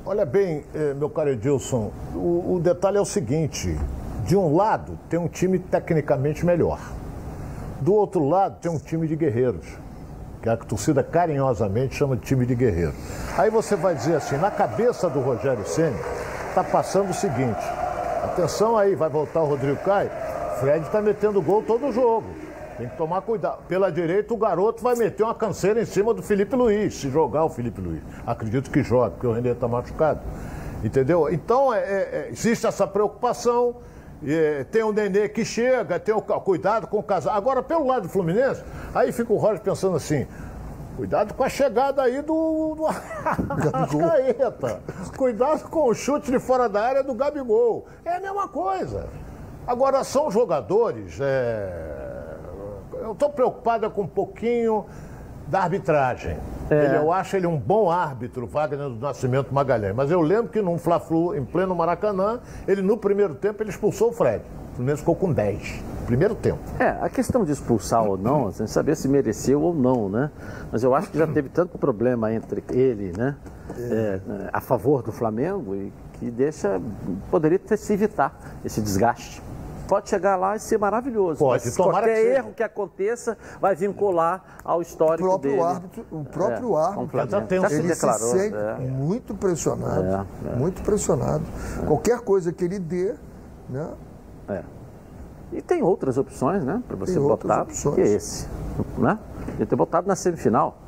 [SPEAKER 8] Olha bem, eh, meu caro Edilson, o, o detalhe é o seguinte: de um lado tem um time tecnicamente melhor. Do outro lado tem um time de guerreiros, que a torcida carinhosamente chama de time de guerreiro. Aí você vai dizer assim, na cabeça do Rogério Ceni está passando o seguinte: atenção aí, vai voltar o Rodrigo Caio. Fred está metendo gol todo jogo. Tem que tomar cuidado. Pela direita, o garoto vai meter uma canseira em cima do Felipe Luiz, se jogar o Felipe Luiz. Acredito que joga, porque o René está machucado. Entendeu? Então, é, é, existe essa preocupação. É, tem o Nenê que chega, tem o cuidado com o casal. Agora, pelo lado do Fluminense, aí fica o Roger pensando assim: Cuidado com a chegada aí do, do *laughs* Arrascaeta. Cuidado com o chute de fora da área do Gabigol. É a mesma coisa. Agora, são jogadores é, Eu estou preocupado com um pouquinho da arbitragem.
[SPEAKER 6] É.
[SPEAKER 8] Eu acho ele um bom árbitro, Wagner do Nascimento Magalhães. Mas eu lembro que num Fla-Flu, em pleno Maracanã, ele no primeiro tempo ele expulsou o Fred. O Fluminense ficou com 10. Primeiro tempo.
[SPEAKER 6] É, a questão de expulsar ou não, sem saber se mereceu ou não, né? Mas eu acho que já teve tanto problema entre ele, né? É, a favor do Flamengo e que deixa. Poderia ter se evitar esse desgaste. Pode chegar lá e ser maravilhoso.
[SPEAKER 8] Pode,
[SPEAKER 6] mas
[SPEAKER 8] tomara
[SPEAKER 6] qualquer
[SPEAKER 8] que seja.
[SPEAKER 6] erro que aconteça vai vincular ao histórico
[SPEAKER 7] O próprio
[SPEAKER 6] dele.
[SPEAKER 7] árbitro, o próprio
[SPEAKER 6] É,
[SPEAKER 7] árbitro.
[SPEAKER 8] Tá tenso.
[SPEAKER 6] Já se
[SPEAKER 7] ele
[SPEAKER 6] declarou.
[SPEAKER 7] se sente
[SPEAKER 6] é.
[SPEAKER 7] muito pressionado,
[SPEAKER 6] É, é.
[SPEAKER 7] muito pressionado. Qualquer coisa que ele dê, né?
[SPEAKER 6] É. E tem outras opções, né? Para você
[SPEAKER 7] Tem outras
[SPEAKER 6] botar,
[SPEAKER 7] opções.
[SPEAKER 6] que é esse, né? Ele ter botado na semifinal.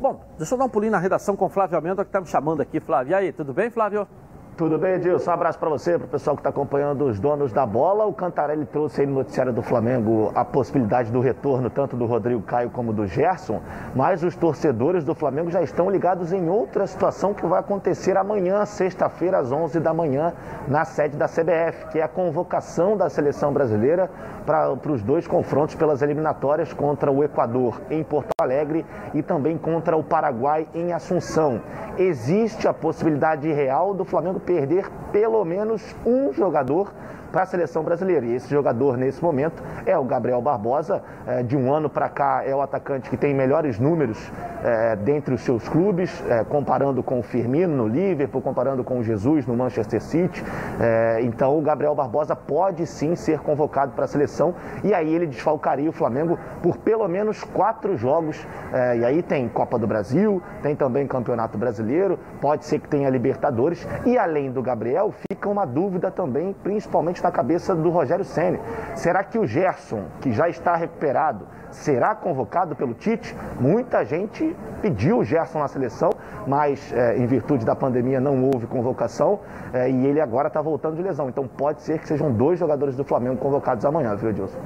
[SPEAKER 6] Bom, deixa eu dar um pulinho na redação com o Flávio Amenda, que está me chamando aqui. Flávio, e aí, tudo bem, Flávio?
[SPEAKER 2] Tudo bem, Edilson? Um abraço para você, para o pessoal que está acompanhando os donos da bola. O Cantarelli trouxe aí no noticiário do Flamengo a possibilidade do retorno tanto do Rodrigo Caio como do Gerson, mas os torcedores do Flamengo já estão ligados em outra situação que vai acontecer amanhã, sexta-feira, às 11 da manhã, na sede da CBF, que é a convocação da seleção brasileira para os dois confrontos pelas eliminatórias contra o Equador em Porto Alegre e também contra o Paraguai em Assunção. Existe a possibilidade real do Flamengo perder pelo menos um jogador para a seleção brasileira. E esse jogador, nesse momento, é o Gabriel Barbosa. Eh, de um ano para cá, é o atacante que tem melhores números eh, dentre os seus clubes, eh, comparando com o Firmino no Liverpool, comparando com o Jesus no Manchester City. Eh, então, o Gabriel Barbosa pode sim ser convocado para a seleção e aí ele desfalcaria o Flamengo por pelo menos quatro jogos. Eh, e aí tem Copa do Brasil, tem também Campeonato Brasileiro, pode ser que tenha Libertadores. E além do Gabriel, fica uma dúvida também, principalmente na cabeça do Rogério Ceni. Será que o Gerson, que já está recuperado, será convocado pelo Tite? Muita gente pediu o Gerson na seleção, mas eh, em virtude da pandemia não houve convocação eh, e ele agora está voltando de lesão. Então pode ser que sejam dois jogadores do Flamengo convocados amanhã, viu, Edilson?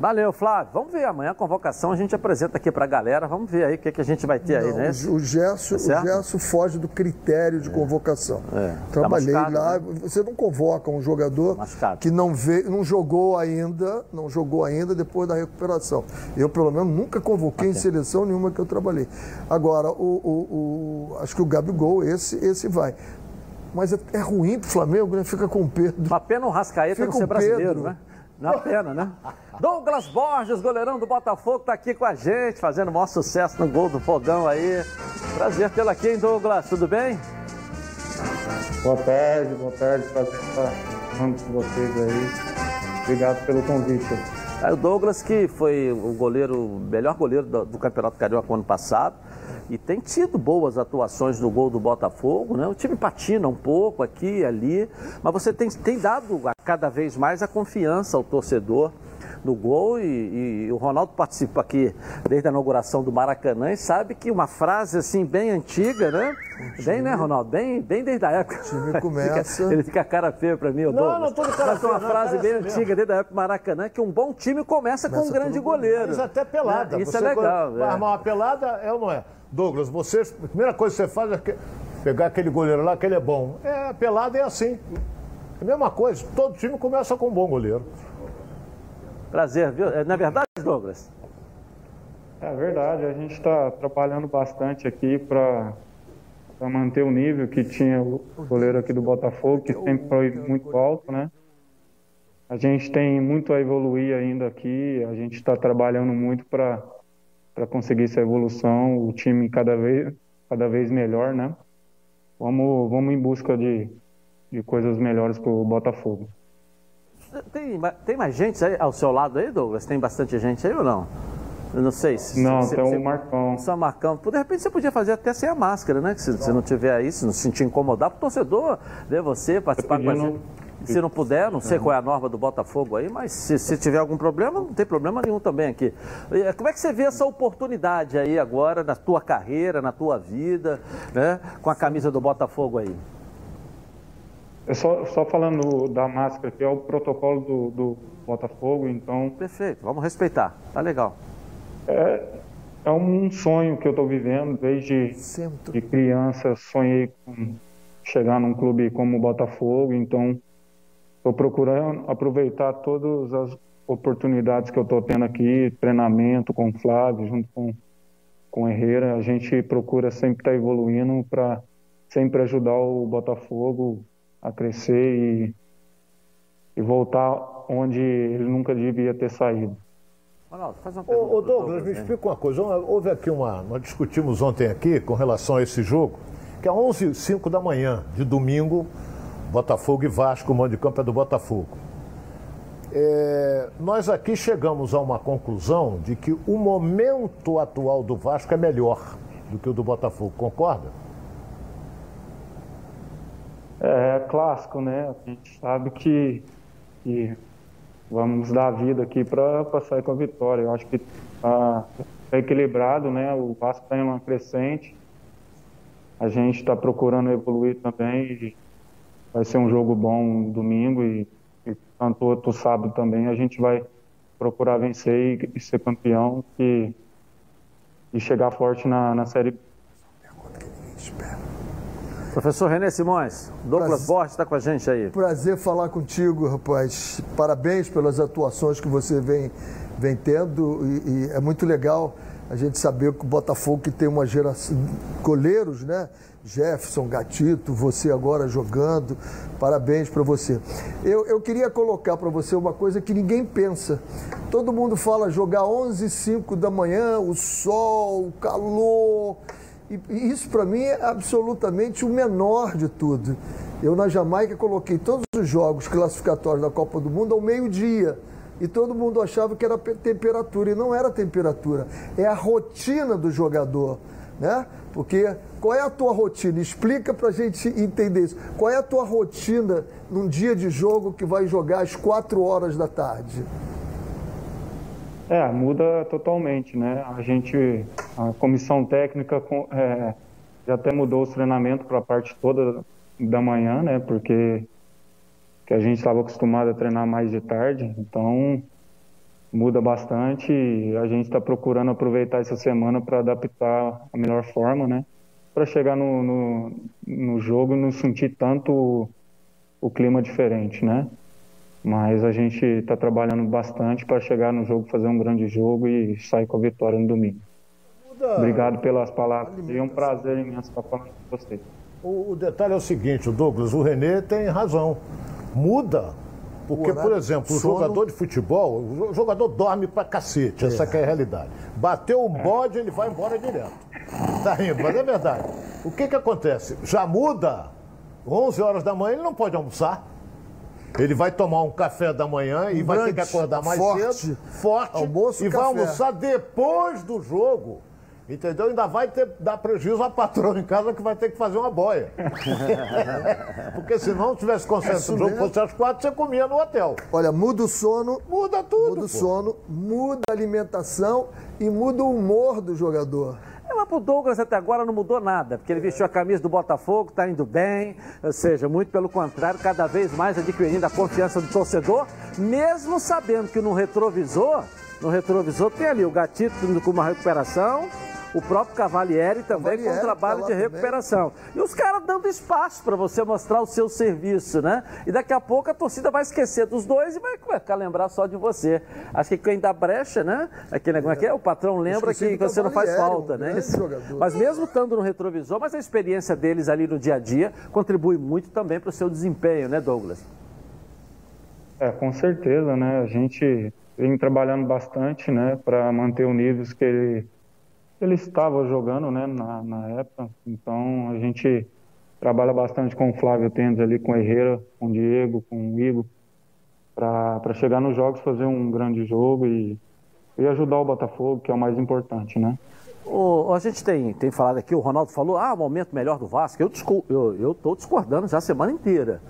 [SPEAKER 6] Valeu, Flávio. Vamos ver amanhã a convocação, a gente apresenta aqui para a galera. Vamos ver aí o que, que a gente vai ter aí,
[SPEAKER 7] Não,
[SPEAKER 6] né?
[SPEAKER 7] o, Gerson,
[SPEAKER 6] Tá
[SPEAKER 7] o? Gerson foge do critério de convocação.
[SPEAKER 6] É.
[SPEAKER 7] Trabalhei
[SPEAKER 6] Tá machucado,
[SPEAKER 7] lá.
[SPEAKER 6] né?
[SPEAKER 7] Você não convoca um jogador
[SPEAKER 6] Machucado.
[SPEAKER 7] que não veio, não jogou ainda, não jogou ainda depois da recuperação. Eu, pelo menos, nunca convoquei em seleção nenhuma que eu trabalhei. Agora, o, o- o- acho que o Gabigol, esse, esse vai. Mas é, é ruim pro Flamengo, né? Fica com o Pedro.
[SPEAKER 6] Uma pena o Rascaeta não ser brasileiro,
[SPEAKER 7] Pedro.
[SPEAKER 6] né? Uma pena, né? *laughs* Douglas Borges, goleirão do Botafogo, tá aqui com a gente, fazendo o maior sucesso no gol do Fogão aí. Prazer tê-lo aqui, hein, Douglas? Tudo bem?
[SPEAKER 11] Boa tarde, boa tarde, prazer estar falando com vocês aí. Obrigado pelo convite.
[SPEAKER 6] Aí o Douglas, que foi o goleiro, o melhor goleiro do, do Campeonato Carioca ano passado, e tem tido boas atuações no gol do Botafogo, né? O time patina um pouco aqui e ali, mas você tem, tem dado a cada vez mais a confiança ao torcedor no gol e, e o Ronaldo participa aqui desde a inauguração do Maracanã e sabe que uma frase assim bem antiga, né? Bem, né, Ronaldo? Bem, bem desde a época. O
[SPEAKER 7] time começa- *laughs*
[SPEAKER 6] ele fica cara feia pra mim, o
[SPEAKER 8] Não,
[SPEAKER 6] Douglas.
[SPEAKER 8] não tô de cara
[SPEAKER 6] Mas tem uma
[SPEAKER 8] feia, não,
[SPEAKER 6] frase bem
[SPEAKER 8] mesmo.
[SPEAKER 6] antiga desde a época do Maracanã que um bom time começa, com um
[SPEAKER 7] Começa
[SPEAKER 6] grande goleiro.
[SPEAKER 8] Mas até pelada.
[SPEAKER 6] Né? Isso
[SPEAKER 8] Você
[SPEAKER 6] é legal. É.
[SPEAKER 8] armar uma pelada, é ou não é? Douglas, você, a primeira coisa que você faz é que- pegar aquele goleiro lá, que ele é bom. É, pelada é assim. É a mesma coisa, todo time começa com um bom goleiro.
[SPEAKER 6] Prazer, viu? É, Não é verdade, Douglas?
[SPEAKER 11] É verdade, a gente está trabalhando bastante aqui para manter o nível que tinha o goleiro aqui do Botafogo, que sempre foi muito alto, né? A gente tem muito a evoluir ainda aqui, a gente está trabalhando muito para conseguir essa evolução, o time cada vez, cada vez melhor, né? Vamos, vamos em busca de, de coisas melhores para o Botafogo.
[SPEAKER 6] Tem, tem mais gente aí ao seu lado aí, Douglas? Tem bastante gente aí ou não? Eu não sei se.
[SPEAKER 11] Não,
[SPEAKER 6] se,
[SPEAKER 11] tem
[SPEAKER 6] se-
[SPEAKER 11] o Marcão.
[SPEAKER 6] Só Marcão. De repente você podia fazer até sem a máscara, né? Que se, se não tiver aí, se não se sentir incomodar, pro torcedor ver você, participar com a gente. Se não puder, não sei qual é a norma do Botafogo aí, mas se, se tiver algum problema, não tem problema nenhum também aqui. E, Como é que você vê essa oportunidade aí agora na tua carreira, na tua vida, né? Com a camisa do Botafogo aí?
[SPEAKER 11] É só, só falando da máscara, que é o protocolo do, do Botafogo, então
[SPEAKER 6] Perfeito, vamos respeitar. Tá legal.
[SPEAKER 11] é, é um sonho que eu estou vivendo desde
[SPEAKER 7] Centro.
[SPEAKER 11] de criança. Sonhei com chegar num clube como o Botafogo, então estou procurando aproveitar todas as oportunidades que eu estou tendo aqui, treinamento com o Flávio, junto com, com o Herrera, a gente procura sempre estar tá evoluindo para sempre ajudar o Botafogo a crescer e, e voltar onde ele nunca devia ter saído.
[SPEAKER 8] Ronaldo, faz uma pergunta. Ô, ô Douglas, me explica uma coisa. Houve aqui uma. Nós discutimos ontem aqui com relação a esse jogo, que é 11 h 05 da manhã de domingo, Botafogo e Vasco, o mando de campo é do Botafogo. É, nós aqui chegamos a uma conclusão de que o momento atual do Vasco é melhor do que o do Botafogo, concorda?
[SPEAKER 11] É, é clássico, né? A gente sabe que, que vamos dar vida aqui para sair com a vitória. Eu acho que está tá equilibrado, né? O Vasco está em uma crescente. A gente está procurando evoluir também. vai ser um jogo bom domingo e, e tanto outro sábado também. A gente vai procurar vencer e, e ser campeão e, e chegar forte na, na Série B.
[SPEAKER 6] Professor René Simões, Douglas Prazer. Borges está com a gente aí.
[SPEAKER 7] Prazer falar contigo, rapaz. Parabéns pelas atuações que você vem, vem tendo e, e é muito legal a gente saber que o Botafogo que tem uma geração goleiros, né? Jefferson, Gatito, você agora jogando. Parabéns para você. Eu, eu queria colocar para você uma coisa que ninguém pensa. Todo mundo fala jogar 11 e 5 da manhã, o sol, o calor. E isso para mim é absolutamente o menor de tudo. Eu na Jamaica coloquei todos os jogos classificatórios da Copa do Mundo ao meio-dia. E todo mundo achava que era temperatura, e não era temperatura, é a rotina do jogador. Né? Porque qual é a tua rotina? Explica para a gente entender isso. Qual é a tua rotina num dia de jogo que vai jogar às 4 horas da tarde?
[SPEAKER 11] É, muda totalmente, né? A gente, a comissão técnica é, já até mudou os treinamentos para a parte toda da manhã, né? Porque que a gente estava acostumado a treinar mais de tarde, então muda bastante e a gente está procurando aproveitar essa semana para adaptar a melhor forma, né? Para chegar no, no, no, jogo e não sentir tanto o, o clima diferente, né? Mas a gente está trabalhando bastante para chegar no jogo, fazer um grande jogo e sair com a vitória no domingo. Muda. Obrigado pelas palavras e é um prazer imenso estar falando com você.
[SPEAKER 8] O, o detalhe é o seguinte, o Douglas, o Renê tem razão. Muda porque, por exemplo, o jogador de futebol, o jogador dorme pra cacete, essa é. é a realidade. Bateu o bode, ele vai embora direto. Tá rindo, mas é verdade. O que que acontece? Já muda, 11 horas da manhã ele não pode almoçar. Ele vai tomar um café da manhã e vai ter que acordar mais forte, cedo, forte, Almoço, e vai almoçar depois do jogo. Entendeu? Ainda vai ter, dar prejuízo à patroa em casa que vai ter que fazer uma boia. *laughs* Porque se não tivesse consenso é no jogo, fosse às quatro, você comia no hotel.
[SPEAKER 7] Olha, muda o sono.
[SPEAKER 8] Muda tudo.
[SPEAKER 7] Muda o sono, muda a alimentação e muda o humor do jogador.
[SPEAKER 6] É, mas pro Douglas até agora não mudou nada, porque ele vestiu a camisa do Botafogo, está indo bem, ou seja, muito pelo contrário, cada vez mais adquirindo a confiança do torcedor, mesmo sabendo que no retrovisor, no retrovisor tem ali o Gatito com uma recuperação, o próprio Cavalieri também Cavalieri, com um trabalho tá de recuperação. Também. E os caras dando espaço para você mostrar o seu serviço, né? E daqui a pouco a torcida vai esquecer dos dois e vai ficar lembrar só de você. Acho que quem dá brecha, né? Aquele negócio aqui, é, o patrão lembra que você não faz falta, né? Mas mesmo estando no retrovisor, mas a experiência deles ali no dia a dia contribui muito também para o seu desempenho, né, Douglas?
[SPEAKER 11] É, com certeza, né? A gente vem trabalhando bastante, né, para manter o nível que ele ele estava jogando né, na, na época, então a gente trabalha bastante com o Flávio Tendes ali, com o Herrera, com o Diego, com o Igor, para chegar nos jogos, fazer um grande jogo e, e ajudar o Botafogo, que é o mais importante, né?
[SPEAKER 6] O, a gente tem, tem falado aqui, o Ronaldo falou, ah, o momento melhor do Vasco. Eu estou eu, eu discordando já a semana inteira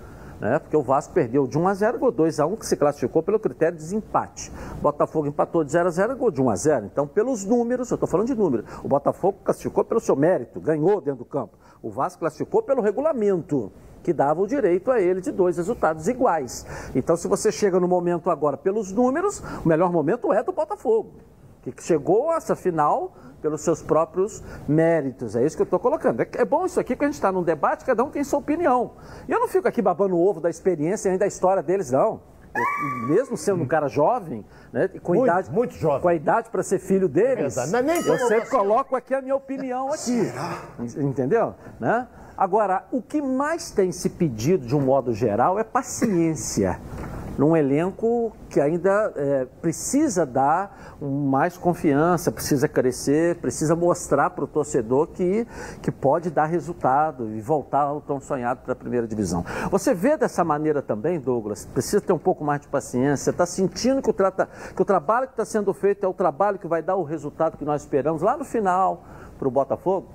[SPEAKER 6] né? Porque o Vasco perdeu de 1 a 0 gol 2 a 1 que se classificou pelo critério de desempate. O Botafogo empatou de 0 a 0 gol de 1 a 0 Então, pelos números, eu estou falando de números, o Botafogo classificou pelo seu mérito, ganhou dentro do campo. O Vasco classificou pelo regulamento que dava o direito a ele de dois resultados iguais. Então, se você chega no momento agora pelos números, o melhor momento é do Botafogo, que chegou a essa final pelos seus próprios méritos. É isso que eu estou colocando. É, é, bom isso aqui, porque a gente está num debate, cada um tem sua opinião. E eu não fico aqui babando o ovo da experiência nem da história deles, não. mesmo sendo um cara jovem, né, com
[SPEAKER 8] Muito,
[SPEAKER 6] idade,
[SPEAKER 8] muito jovem.
[SPEAKER 6] com a idade para ser filho deles,
[SPEAKER 8] é
[SPEAKER 6] eu sempre
[SPEAKER 8] vacina.
[SPEAKER 6] coloco aqui a minha opinião aqui, entendeu? Né? Agora, o que mais tem se pedido de um modo geral é paciência num elenco que ainda é, precisa dar mais confiança, precisa crescer, precisa mostrar para o torcedor que, que pode dar resultado e voltar ao tão sonhado para a primeira divisão. Você vê dessa maneira também, Douglas? Precisa ter um pouco mais de paciência. Está sentindo que o, trata, que o trabalho que está sendo feito é o trabalho que vai dar o resultado que nós esperamos lá no final para o Botafogo?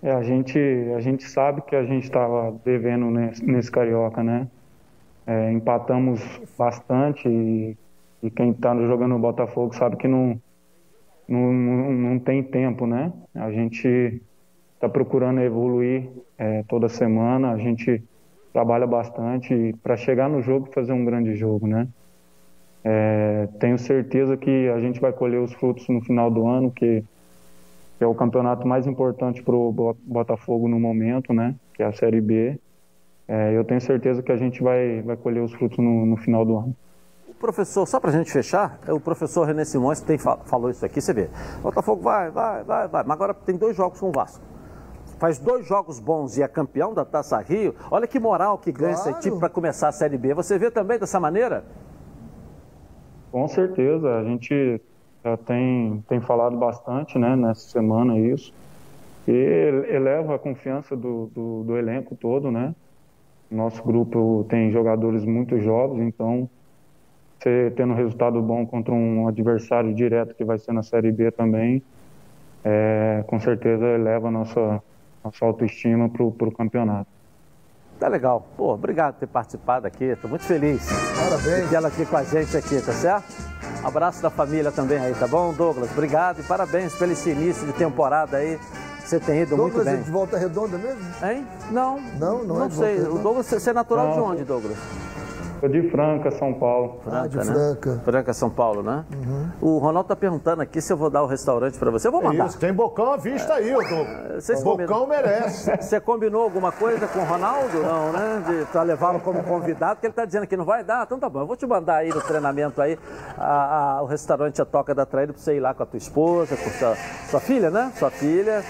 [SPEAKER 11] É, a gente, a gente sabe que a gente estava devendo nesse, nesse Carioca, né? É, empatamos bastante e, e quem está jogando no Botafogo sabe que não, não, não, tem tempo, né? A gente está procurando evoluir é, toda semana, a gente trabalha bastante para chegar no jogo e fazer um grande jogo, né? É, tenho certeza que a gente vai colher os frutos no final do ano, que, que é o campeonato mais importante para o Botafogo no momento, né? Que é a Série B. É, eu tenho certeza que a gente vai, vai colher os frutos no, no final do ano.
[SPEAKER 6] Professor, só para a gente fechar, é o professor René Simões tem, falou isso aqui, você vê. O Botafogo vai, vai, vai, vai, mas agora tem dois jogos com o Vasco. Faz dois jogos bons e é campeão da Taça Rio. Olha que moral que ganha
[SPEAKER 7] Claro.
[SPEAKER 6] esse time para começar a Série B. Você vê também dessa maneira?
[SPEAKER 11] Com certeza, a gente já tem, tem falado bastante né, nessa semana isso. E eleva a confiança do, do, do elenco todo, né? Nosso grupo tem jogadores muito jovens, então você tendo um resultado bom contra um adversário direto que vai ser na Série B também, é, com certeza eleva a nossa, nossa autoestima para o campeonato.
[SPEAKER 6] Tá legal. Pô, obrigado por ter participado aqui. Estou muito feliz.
[SPEAKER 7] Parabéns.
[SPEAKER 6] De ter ela aqui com a gente aqui, tá certo? Abraço da família também aí, tá bom, Douglas? Obrigado e parabéns pelo esse início de temporada aí. Você tem ido
[SPEAKER 7] Douglas
[SPEAKER 6] muito
[SPEAKER 7] é
[SPEAKER 6] bem.
[SPEAKER 7] de volta redonda mesmo?
[SPEAKER 6] Hein? Não.
[SPEAKER 7] Não, não é de
[SPEAKER 6] sei. O? Douglas, você é natural de
[SPEAKER 11] Não.
[SPEAKER 6] onde, Douglas?
[SPEAKER 11] De Franca, São Paulo.
[SPEAKER 7] Ah, de
[SPEAKER 6] né?
[SPEAKER 7] Franca.
[SPEAKER 6] Franca, São Paulo, né? O Ronaldo tá perguntando aqui se eu vou dar o restaurante para você. Eu vou mandar.
[SPEAKER 8] Isso, tem bocão à vista aí, ô Douglas.
[SPEAKER 6] Vocês
[SPEAKER 8] O bocão
[SPEAKER 6] combinam-
[SPEAKER 8] merece. *laughs*
[SPEAKER 6] Você combinou alguma coisa com o Ronaldo? Não, né? De, pra levá-lo como convidado, porque ele tá dizendo que não vai dar. Então tá bom, eu vou te mandar aí no treinamento aí a- a- o restaurante A Toca da Traíra pra você ir lá com a tua esposa, com sua, sua filha, né? Sua filha.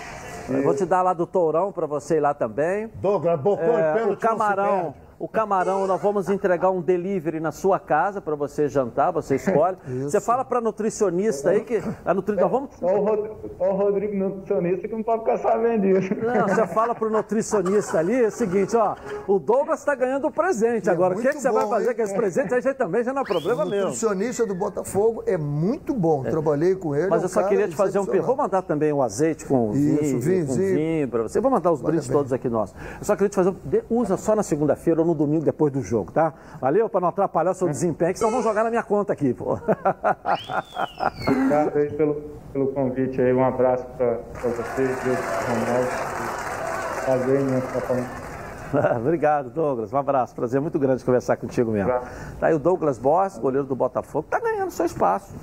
[SPEAKER 6] Eu vou te dar lá do Tourão pra você ir lá também.
[SPEAKER 8] Douglas, bocão
[SPEAKER 6] É,
[SPEAKER 8] e pênalti
[SPEAKER 6] o camarão. O camarão, nós vamos entregar um delivery na sua casa para você jantar, você escolhe. *laughs* Você fala para nutricionista aí que a nutri... nós vamos
[SPEAKER 11] Só o, Rod- só o Rodrigo, nutricionista, que não pode ficar sabendo disso.
[SPEAKER 6] Não, você fala pro nutricionista ali é o seguinte, ó, o Douglas está ganhando o presente
[SPEAKER 7] É
[SPEAKER 6] agora. O que, que você vai fazer
[SPEAKER 7] hein?
[SPEAKER 6] com esse presente? Aí já também já não é
[SPEAKER 7] O
[SPEAKER 6] problema meu.
[SPEAKER 7] nutricionista do Botafogo é muito bom. Trabalhei com ele.
[SPEAKER 6] Mas
[SPEAKER 7] é
[SPEAKER 6] eu
[SPEAKER 7] um
[SPEAKER 6] só queria te fazer um. Vou mandar também o azeite com
[SPEAKER 7] Isso,
[SPEAKER 6] vinho, com
[SPEAKER 7] vinhozinho.
[SPEAKER 6] vinho para você. Vou mandar os brindes
[SPEAKER 7] bem.
[SPEAKER 6] todos aqui nossos. Eu só queria te fazer um... Usa só na segunda-feira ou no domingo depois do jogo, tá? Valeu? Para não atrapalhar o seu desempenho, que senão vão jogar na minha conta aqui, pô.
[SPEAKER 11] Obrigado aí pelo, pelo convite aí. Um abraço para você, Deus, Ronaldo. Prazer imenso estar falando. *laughs*
[SPEAKER 6] Obrigado, Douglas. Um abraço. Prazer muito grande conversar contigo mesmo. Tá aí o Douglas Borges, goleiro do Botafogo, tá ganhando seu espaço.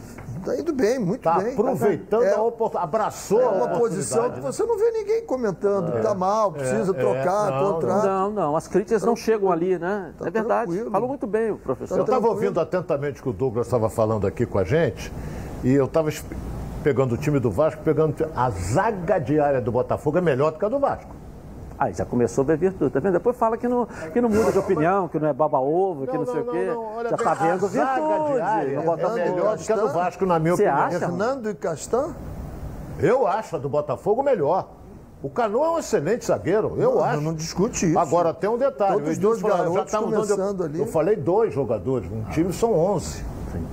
[SPEAKER 7] Tá indo bem, muito
[SPEAKER 8] Tá
[SPEAKER 7] bem.
[SPEAKER 8] aproveitando
[SPEAKER 7] É,
[SPEAKER 8] a oportunidade. Abraçou
[SPEAKER 7] é
[SPEAKER 8] a
[SPEAKER 7] uma posição que
[SPEAKER 8] né?
[SPEAKER 7] você não vê ninguém comentando que tá mal, precisa
[SPEAKER 8] é,
[SPEAKER 7] trocar,
[SPEAKER 8] não,
[SPEAKER 7] contrato.
[SPEAKER 6] Não, não, as críticas não chegam ali, né?
[SPEAKER 7] Tá
[SPEAKER 6] é verdade.
[SPEAKER 7] tranquilo.
[SPEAKER 6] Falou muito bem o professor.
[SPEAKER 8] Eu estava ouvindo atentamente o que o Douglas estava falando aqui com a gente e eu estava pegando o time do Vasco, pegando a zaga diária do Botafogo é melhor do que a do Vasco.
[SPEAKER 6] Aí já começou a ver virtude, tá vendo? Depois fala que não, que não muda de opinião, que não é baba-ovo, que não, sei o quê.
[SPEAKER 8] olha
[SPEAKER 6] já
[SPEAKER 8] bem,
[SPEAKER 6] tá vendo virtude
[SPEAKER 8] diária
[SPEAKER 6] no
[SPEAKER 8] é melhor do que a do Vasco, na minha
[SPEAKER 6] Você
[SPEAKER 8] opinião.
[SPEAKER 6] acha?
[SPEAKER 7] Fernando e Castan?
[SPEAKER 8] Eu acho a do Botafogo melhor. O Canu é um excelente zagueiro, eu
[SPEAKER 7] Não,
[SPEAKER 8] acho.
[SPEAKER 7] não discute isso.
[SPEAKER 8] Agora tem um detalhe.
[SPEAKER 7] Todos os dois
[SPEAKER 8] falou, já
[SPEAKER 7] garotos
[SPEAKER 8] tá mudando-
[SPEAKER 7] começando ali.
[SPEAKER 8] Eu falei dois jogadores, um time são 11.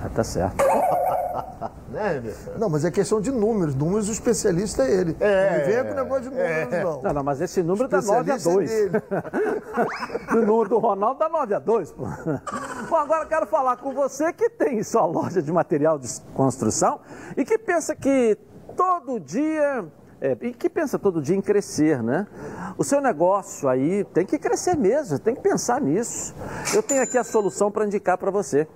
[SPEAKER 6] Ah, tá certo. *laughs*
[SPEAKER 8] Né?
[SPEAKER 7] Não, mas é questão de números. Números, o especialista é ele.
[SPEAKER 8] É,
[SPEAKER 7] não me venha com o negócio de números, não.
[SPEAKER 6] Não, não, mas esse número dá 9 a
[SPEAKER 7] Especialista é
[SPEAKER 6] 2.
[SPEAKER 7] dele. *laughs*
[SPEAKER 6] o número do Ronaldo dá 9 a 2, pô. Bom, agora eu quero falar com você que tem sua loja de material de construção e que pensa que todo dia é, e que pensa todo dia em crescer, né? O seu negócio aí tem que crescer mesmo, tem que pensar nisso. Eu tenho aqui a solução para indicar para você.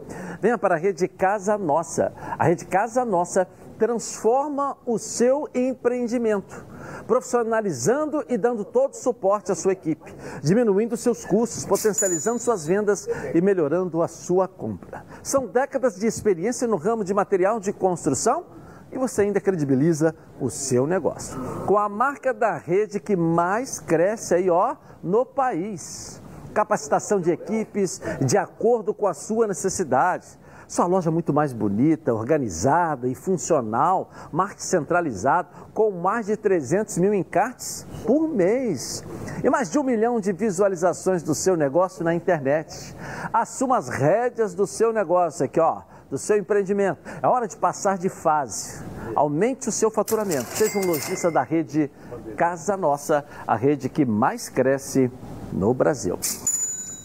[SPEAKER 6] Venha para a Rede Casa Nossa. A Rede Casa Nossa transforma o seu empreendimento, profissionalizando e dando todo o suporte à sua equipe, diminuindo seus custos, potencializando suas vendas e melhorando a sua compra. São décadas de experiência no ramo de material de construção e você ainda credibiliza o seu negócio. Com a marca da rede que mais cresce aí, ó, no país. Capacitação de equipes de acordo com a sua necessidade sua loja é muito mais bonita, organizada e funcional, marketing centralizado, com mais de 300 mil encartes por mês. E mais de um milhão de visualizações do seu negócio na internet. Assuma as rédeas do seu negócio aqui, ó do seu empreendimento. É hora de passar de fase. Aumente o seu faturamento. Seja um lojista da rede Casa Nossa, a rede que mais cresce no Brasil.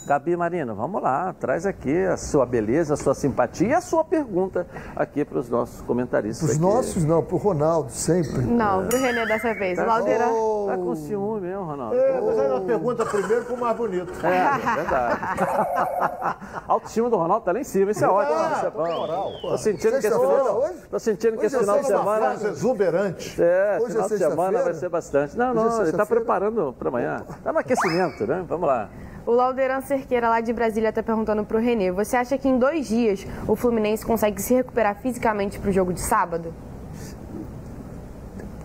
[SPEAKER 6] Gabi Marino, vamos lá, traz aqui a sua beleza, a sua simpatia e a sua pergunta aqui para os nossos comentaristas.
[SPEAKER 7] Os nossos não, para o Ronaldo, sempre.
[SPEAKER 1] Não, para o Renê dessa vez.
[SPEAKER 6] Tá,
[SPEAKER 1] o Laudeira.
[SPEAKER 6] Oh, tá com ciúme mesmo, Ronaldo.
[SPEAKER 8] É, mas aí nós pergunta primeiro para o mais bonito.
[SPEAKER 6] É, verdade. *laughs* a autoestima do Ronaldo tá lá em cima, isso é ótimo. Ah, isso é bom. Tô sentindo que esse final, tô sentindo que esse final de semana.
[SPEAKER 8] exuberante.
[SPEAKER 6] É, Hoje final é de semana vai ser bastante. Não, não, ele está preparando para amanhã. Está no aquecimento, né? Vamos lá.
[SPEAKER 1] O Lauderan Cerqueira, lá de Brasília, está perguntando para o Renê: você acha que em dois dias o Fluminense consegue se recuperar fisicamente para o jogo de sábado?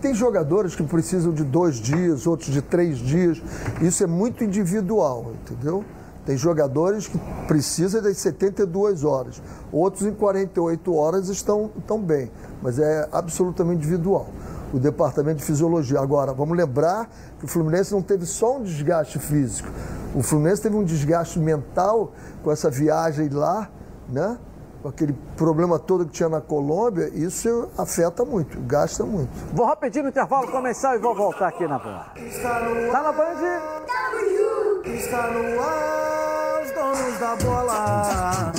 [SPEAKER 7] Tem jogadores que precisam de dois dias, outros de três dias. Isso é muito individual, entendeu? Tem jogadores que precisam das 72 horas, outros em 48 horas estão, estão bem, mas é absolutamente individual. O departamento de fisiologia. Agora, vamos lembrar que o Fluminense não teve só um desgaste físico, o Fluminense teve um desgaste mental com essa viagem lá, né? Com aquele problema todo que tinha na Colômbia, isso afeta muito, gasta muito.
[SPEAKER 6] Vou rapidinho no intervalo começar e vou voltar aqui na Band. Tá na Band?
[SPEAKER 10] Está no ar, os donos da bola.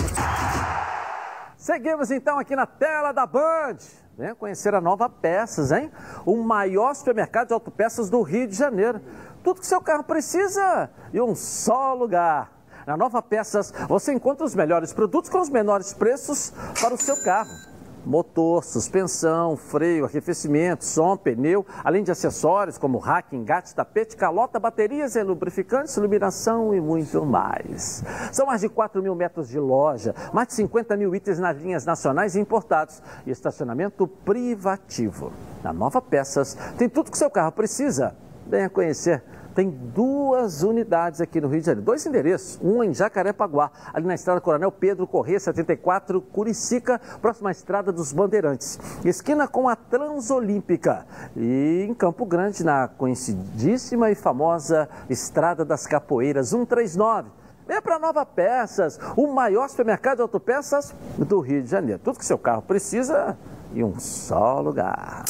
[SPEAKER 6] Seguimos então aqui na tela da Band. Venha conhecer a Nova Peças, hein? O maior supermercado de autopeças do Rio de Janeiro tudo que seu carro precisa em um só lugar. Na Nova Peças você encontra os melhores produtos com os menores preços para o seu carro. Motor, suspensão, freio, arrefecimento, som, pneu, além de acessórios como rack, engate, tapete, calota, baterias e lubrificantes, iluminação e muito mais. São mais de 4 mil metros de loja, mais de 50 mil itens nas linhas nacionais e importados e estacionamento privativo. Na Nova Peças tem tudo que seu carro precisa venha conhecer. Tem duas unidades aqui no Rio de Janeiro, dois endereços, um em Jacarepaguá, ali na estrada Coronel Pedro Corrêa 74, Curicica, próxima à estrada dos Bandeirantes, esquina com a Transolímpica, e em Campo Grande, na conhecidíssima e famosa Estrada das Capoeiras 139. Vem para Nova Peças, o maior supermercado de autopeças do Rio de Janeiro. Tudo que seu carro precisa em um só lugar.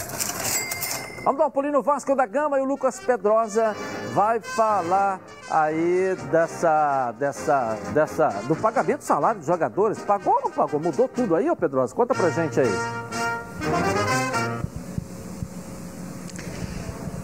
[SPEAKER 6] Vamos dar um pulinho no Vasco da Gama e o Lucas Pedrosa vai falar aí dessa, dessa, dessa, do pagamento do salário dos jogadores. Pagou ou não pagou? Mudou tudo aí, ô Pedrosa? Conta pra gente aí.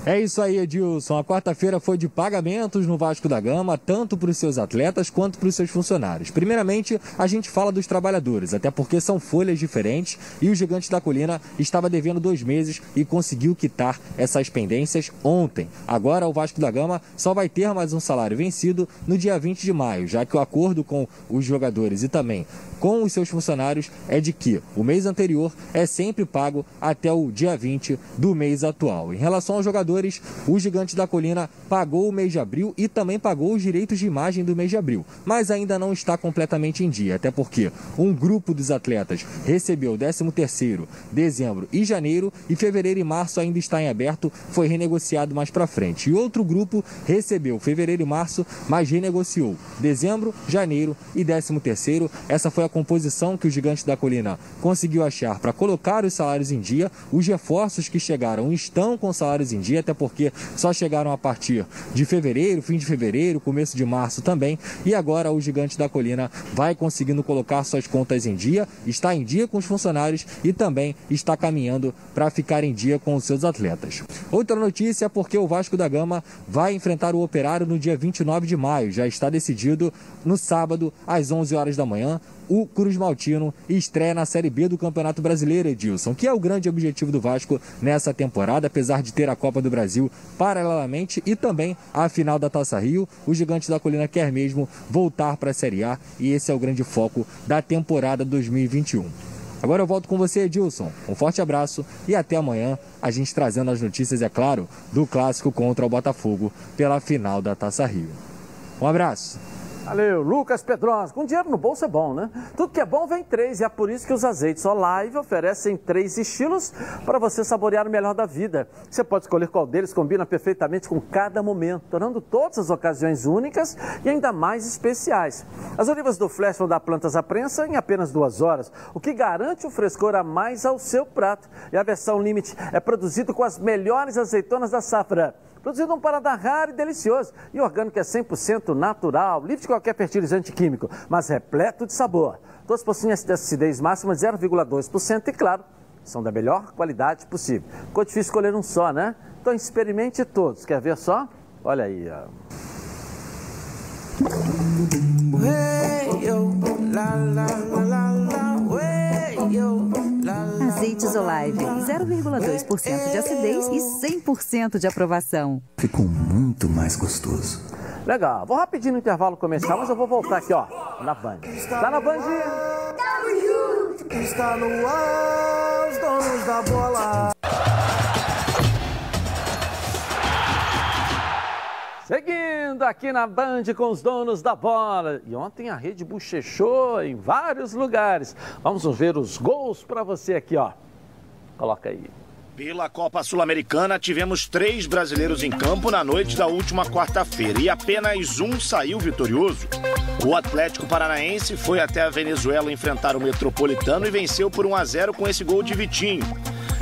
[SPEAKER 4] É isso aí, Edilson. A quarta-feira foi de pagamentos no Vasco da Gama, tanto para os seus atletas quanto para os seus funcionários. Primeiramente, a gente fala dos trabalhadores, até porque são folhas diferentes e o Gigante da Colina estava devendo dois meses e conseguiu quitar essas pendências ontem. Agora, o Vasco da Gama só vai ter mais um salário vencido no dia 20 de maio, já que o acordo com os jogadores e também com os seus funcionários é de que o mês anterior é sempre pago até o dia 20 do mês atual. Em relação aos jogadores, o Gigante da Colina pagou o mês de abril e também pagou os direitos de imagem do mês de abril, mas ainda não está completamente em dia, até porque um grupo dos atletas recebeu 13º, dezembro e janeiro e fevereiro e março ainda está em aberto, foi renegociado mais para frente. E outro grupo recebeu fevereiro e março, mas renegociou dezembro, janeiro e 13º. Essa foi a pela composição que o Gigante da Colina conseguiu achar para colocar os salários em dia. Os reforços que chegaram estão com salários em dia, até porque só chegaram a partir de fevereiro, fim de fevereiro, começo de março também. E agora o Gigante da Colina vai conseguindo colocar suas contas em dia, está em dia com os funcionários e também está caminhando para ficar em dia com os seus atletas. Outra notícia é porque o Vasco da Gama vai enfrentar o Operário no dia 29 de maio. Já está decidido no sábado, às 11 horas da manhã, o Cruz Maltino estreia na Série B do Campeonato Brasileiro, Edilson, que é o grande objetivo do Vasco nessa temporada, apesar de ter a Copa do Brasil paralelamente e também a final da Taça Rio. O Gigante da Colina quer mesmo voltar para a Série A e esse é o grande foco da temporada 2021. Agora eu volto com você, Edilson. Um forte abraço e até amanhã, a gente trazendo as notícias, é claro, do clássico contra o Botafogo pela final da Taça Rio. Um abraço.
[SPEAKER 6] Valeu, Lucas Pedrosa. Com dinheiro no bolso é bom, né? Tudo que é bom vem três e é por isso que os azeites Olive oferecem três estilos para você saborear o melhor da vida. Você pode escolher qual deles combina perfeitamente com cada momento, tornando todas as ocasiões únicas e ainda mais especiais. As olivas do Flash vão dar plantas à prensa em apenas duas horas, o que garante um frescor a mais ao seu prato. E a versão Limite é produzido com as melhores azeitonas da safra produzido um paladar raro e delicioso. E orgânico é 100% natural, livre de qualquer fertilizante químico, mas repleto de sabor. Todos possuem acidez máxima de 0,2% e, claro, são da melhor qualidade possível. Ficou difícil escolher um só, né? Então experimente todos. Quer ver só? Olha aí, ó.
[SPEAKER 12] Azeites Olive, 0,2% de acidez e 100% de aprovação.
[SPEAKER 13] Ficou muito mais gostoso.
[SPEAKER 6] Legal, vou rapidinho no intervalo comercial, mas eu vou voltar aqui, ó, na Band. Tá na Band? Está no ar, os donos da bola. Seguindo aqui na Band com os donos da bola. E ontem a rede bochechou em vários lugares. Vamos ver os gols para você aqui, ó. Coloca aí.
[SPEAKER 14] Pela Copa Sul-Americana, tivemos três brasileiros em campo na noite da última quarta-feira e apenas um saiu vitorioso. O Atlético Paranaense foi até a Venezuela enfrentar o Metropolitano e venceu por 1 a 0 com esse gol de Vitinho.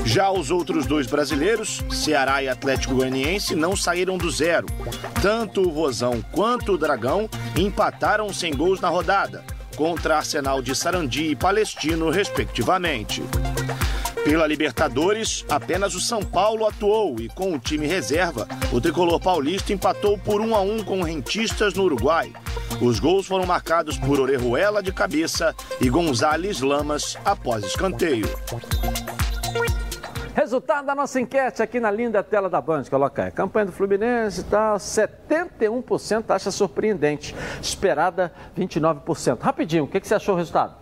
[SPEAKER 14] Já os outros dois brasileiros, Ceará e Atlético Goianiense, não saíram do zero. Tanto o Vozão quanto o Dragão empataram sem gols na rodada, contra Arsenal de Sarandi e Palestino, respectivamente. Pela Libertadores, apenas o São Paulo atuou e, com o time reserva, o tricolor paulista empatou por 1 a 1 com Rentistas no Uruguai. Os gols foram marcados por Orejuela de cabeça e Gonzales Lamas após escanteio.
[SPEAKER 6] Resultado da nossa enquete aqui na linda tela da Band. Coloca aí. Campanha do Fluminense está 71% acha surpreendente. Esperada 29%. Rapidinho, o que, que você achou o resultado?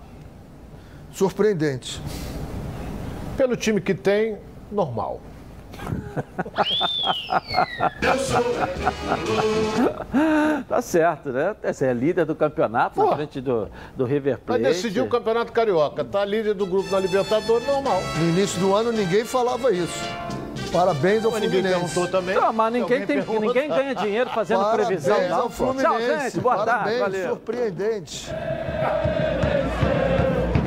[SPEAKER 7] Surpreendente.
[SPEAKER 8] Pelo time que tem, normal. *laughs*
[SPEAKER 6] tá certo, né? Você é líder do campeonato Pô, na frente do, do River Plate.
[SPEAKER 8] Vai decidir o campeonato carioca. Tá líder do grupo na Libertadores, normal.
[SPEAKER 7] No início do ano ninguém falava isso. Parabéns ao
[SPEAKER 8] mas
[SPEAKER 7] Fluminense.
[SPEAKER 8] Ninguém perguntou também.
[SPEAKER 6] Não, mas ninguém, tem, ninguém ganha dinheiro fazendo
[SPEAKER 7] Parabéns
[SPEAKER 6] previsão. Não.
[SPEAKER 7] Ao Fluminense.
[SPEAKER 6] Tchau, gente. Boa
[SPEAKER 7] Parabéns,
[SPEAKER 6] tarde. Valeu.
[SPEAKER 7] Surpreendente.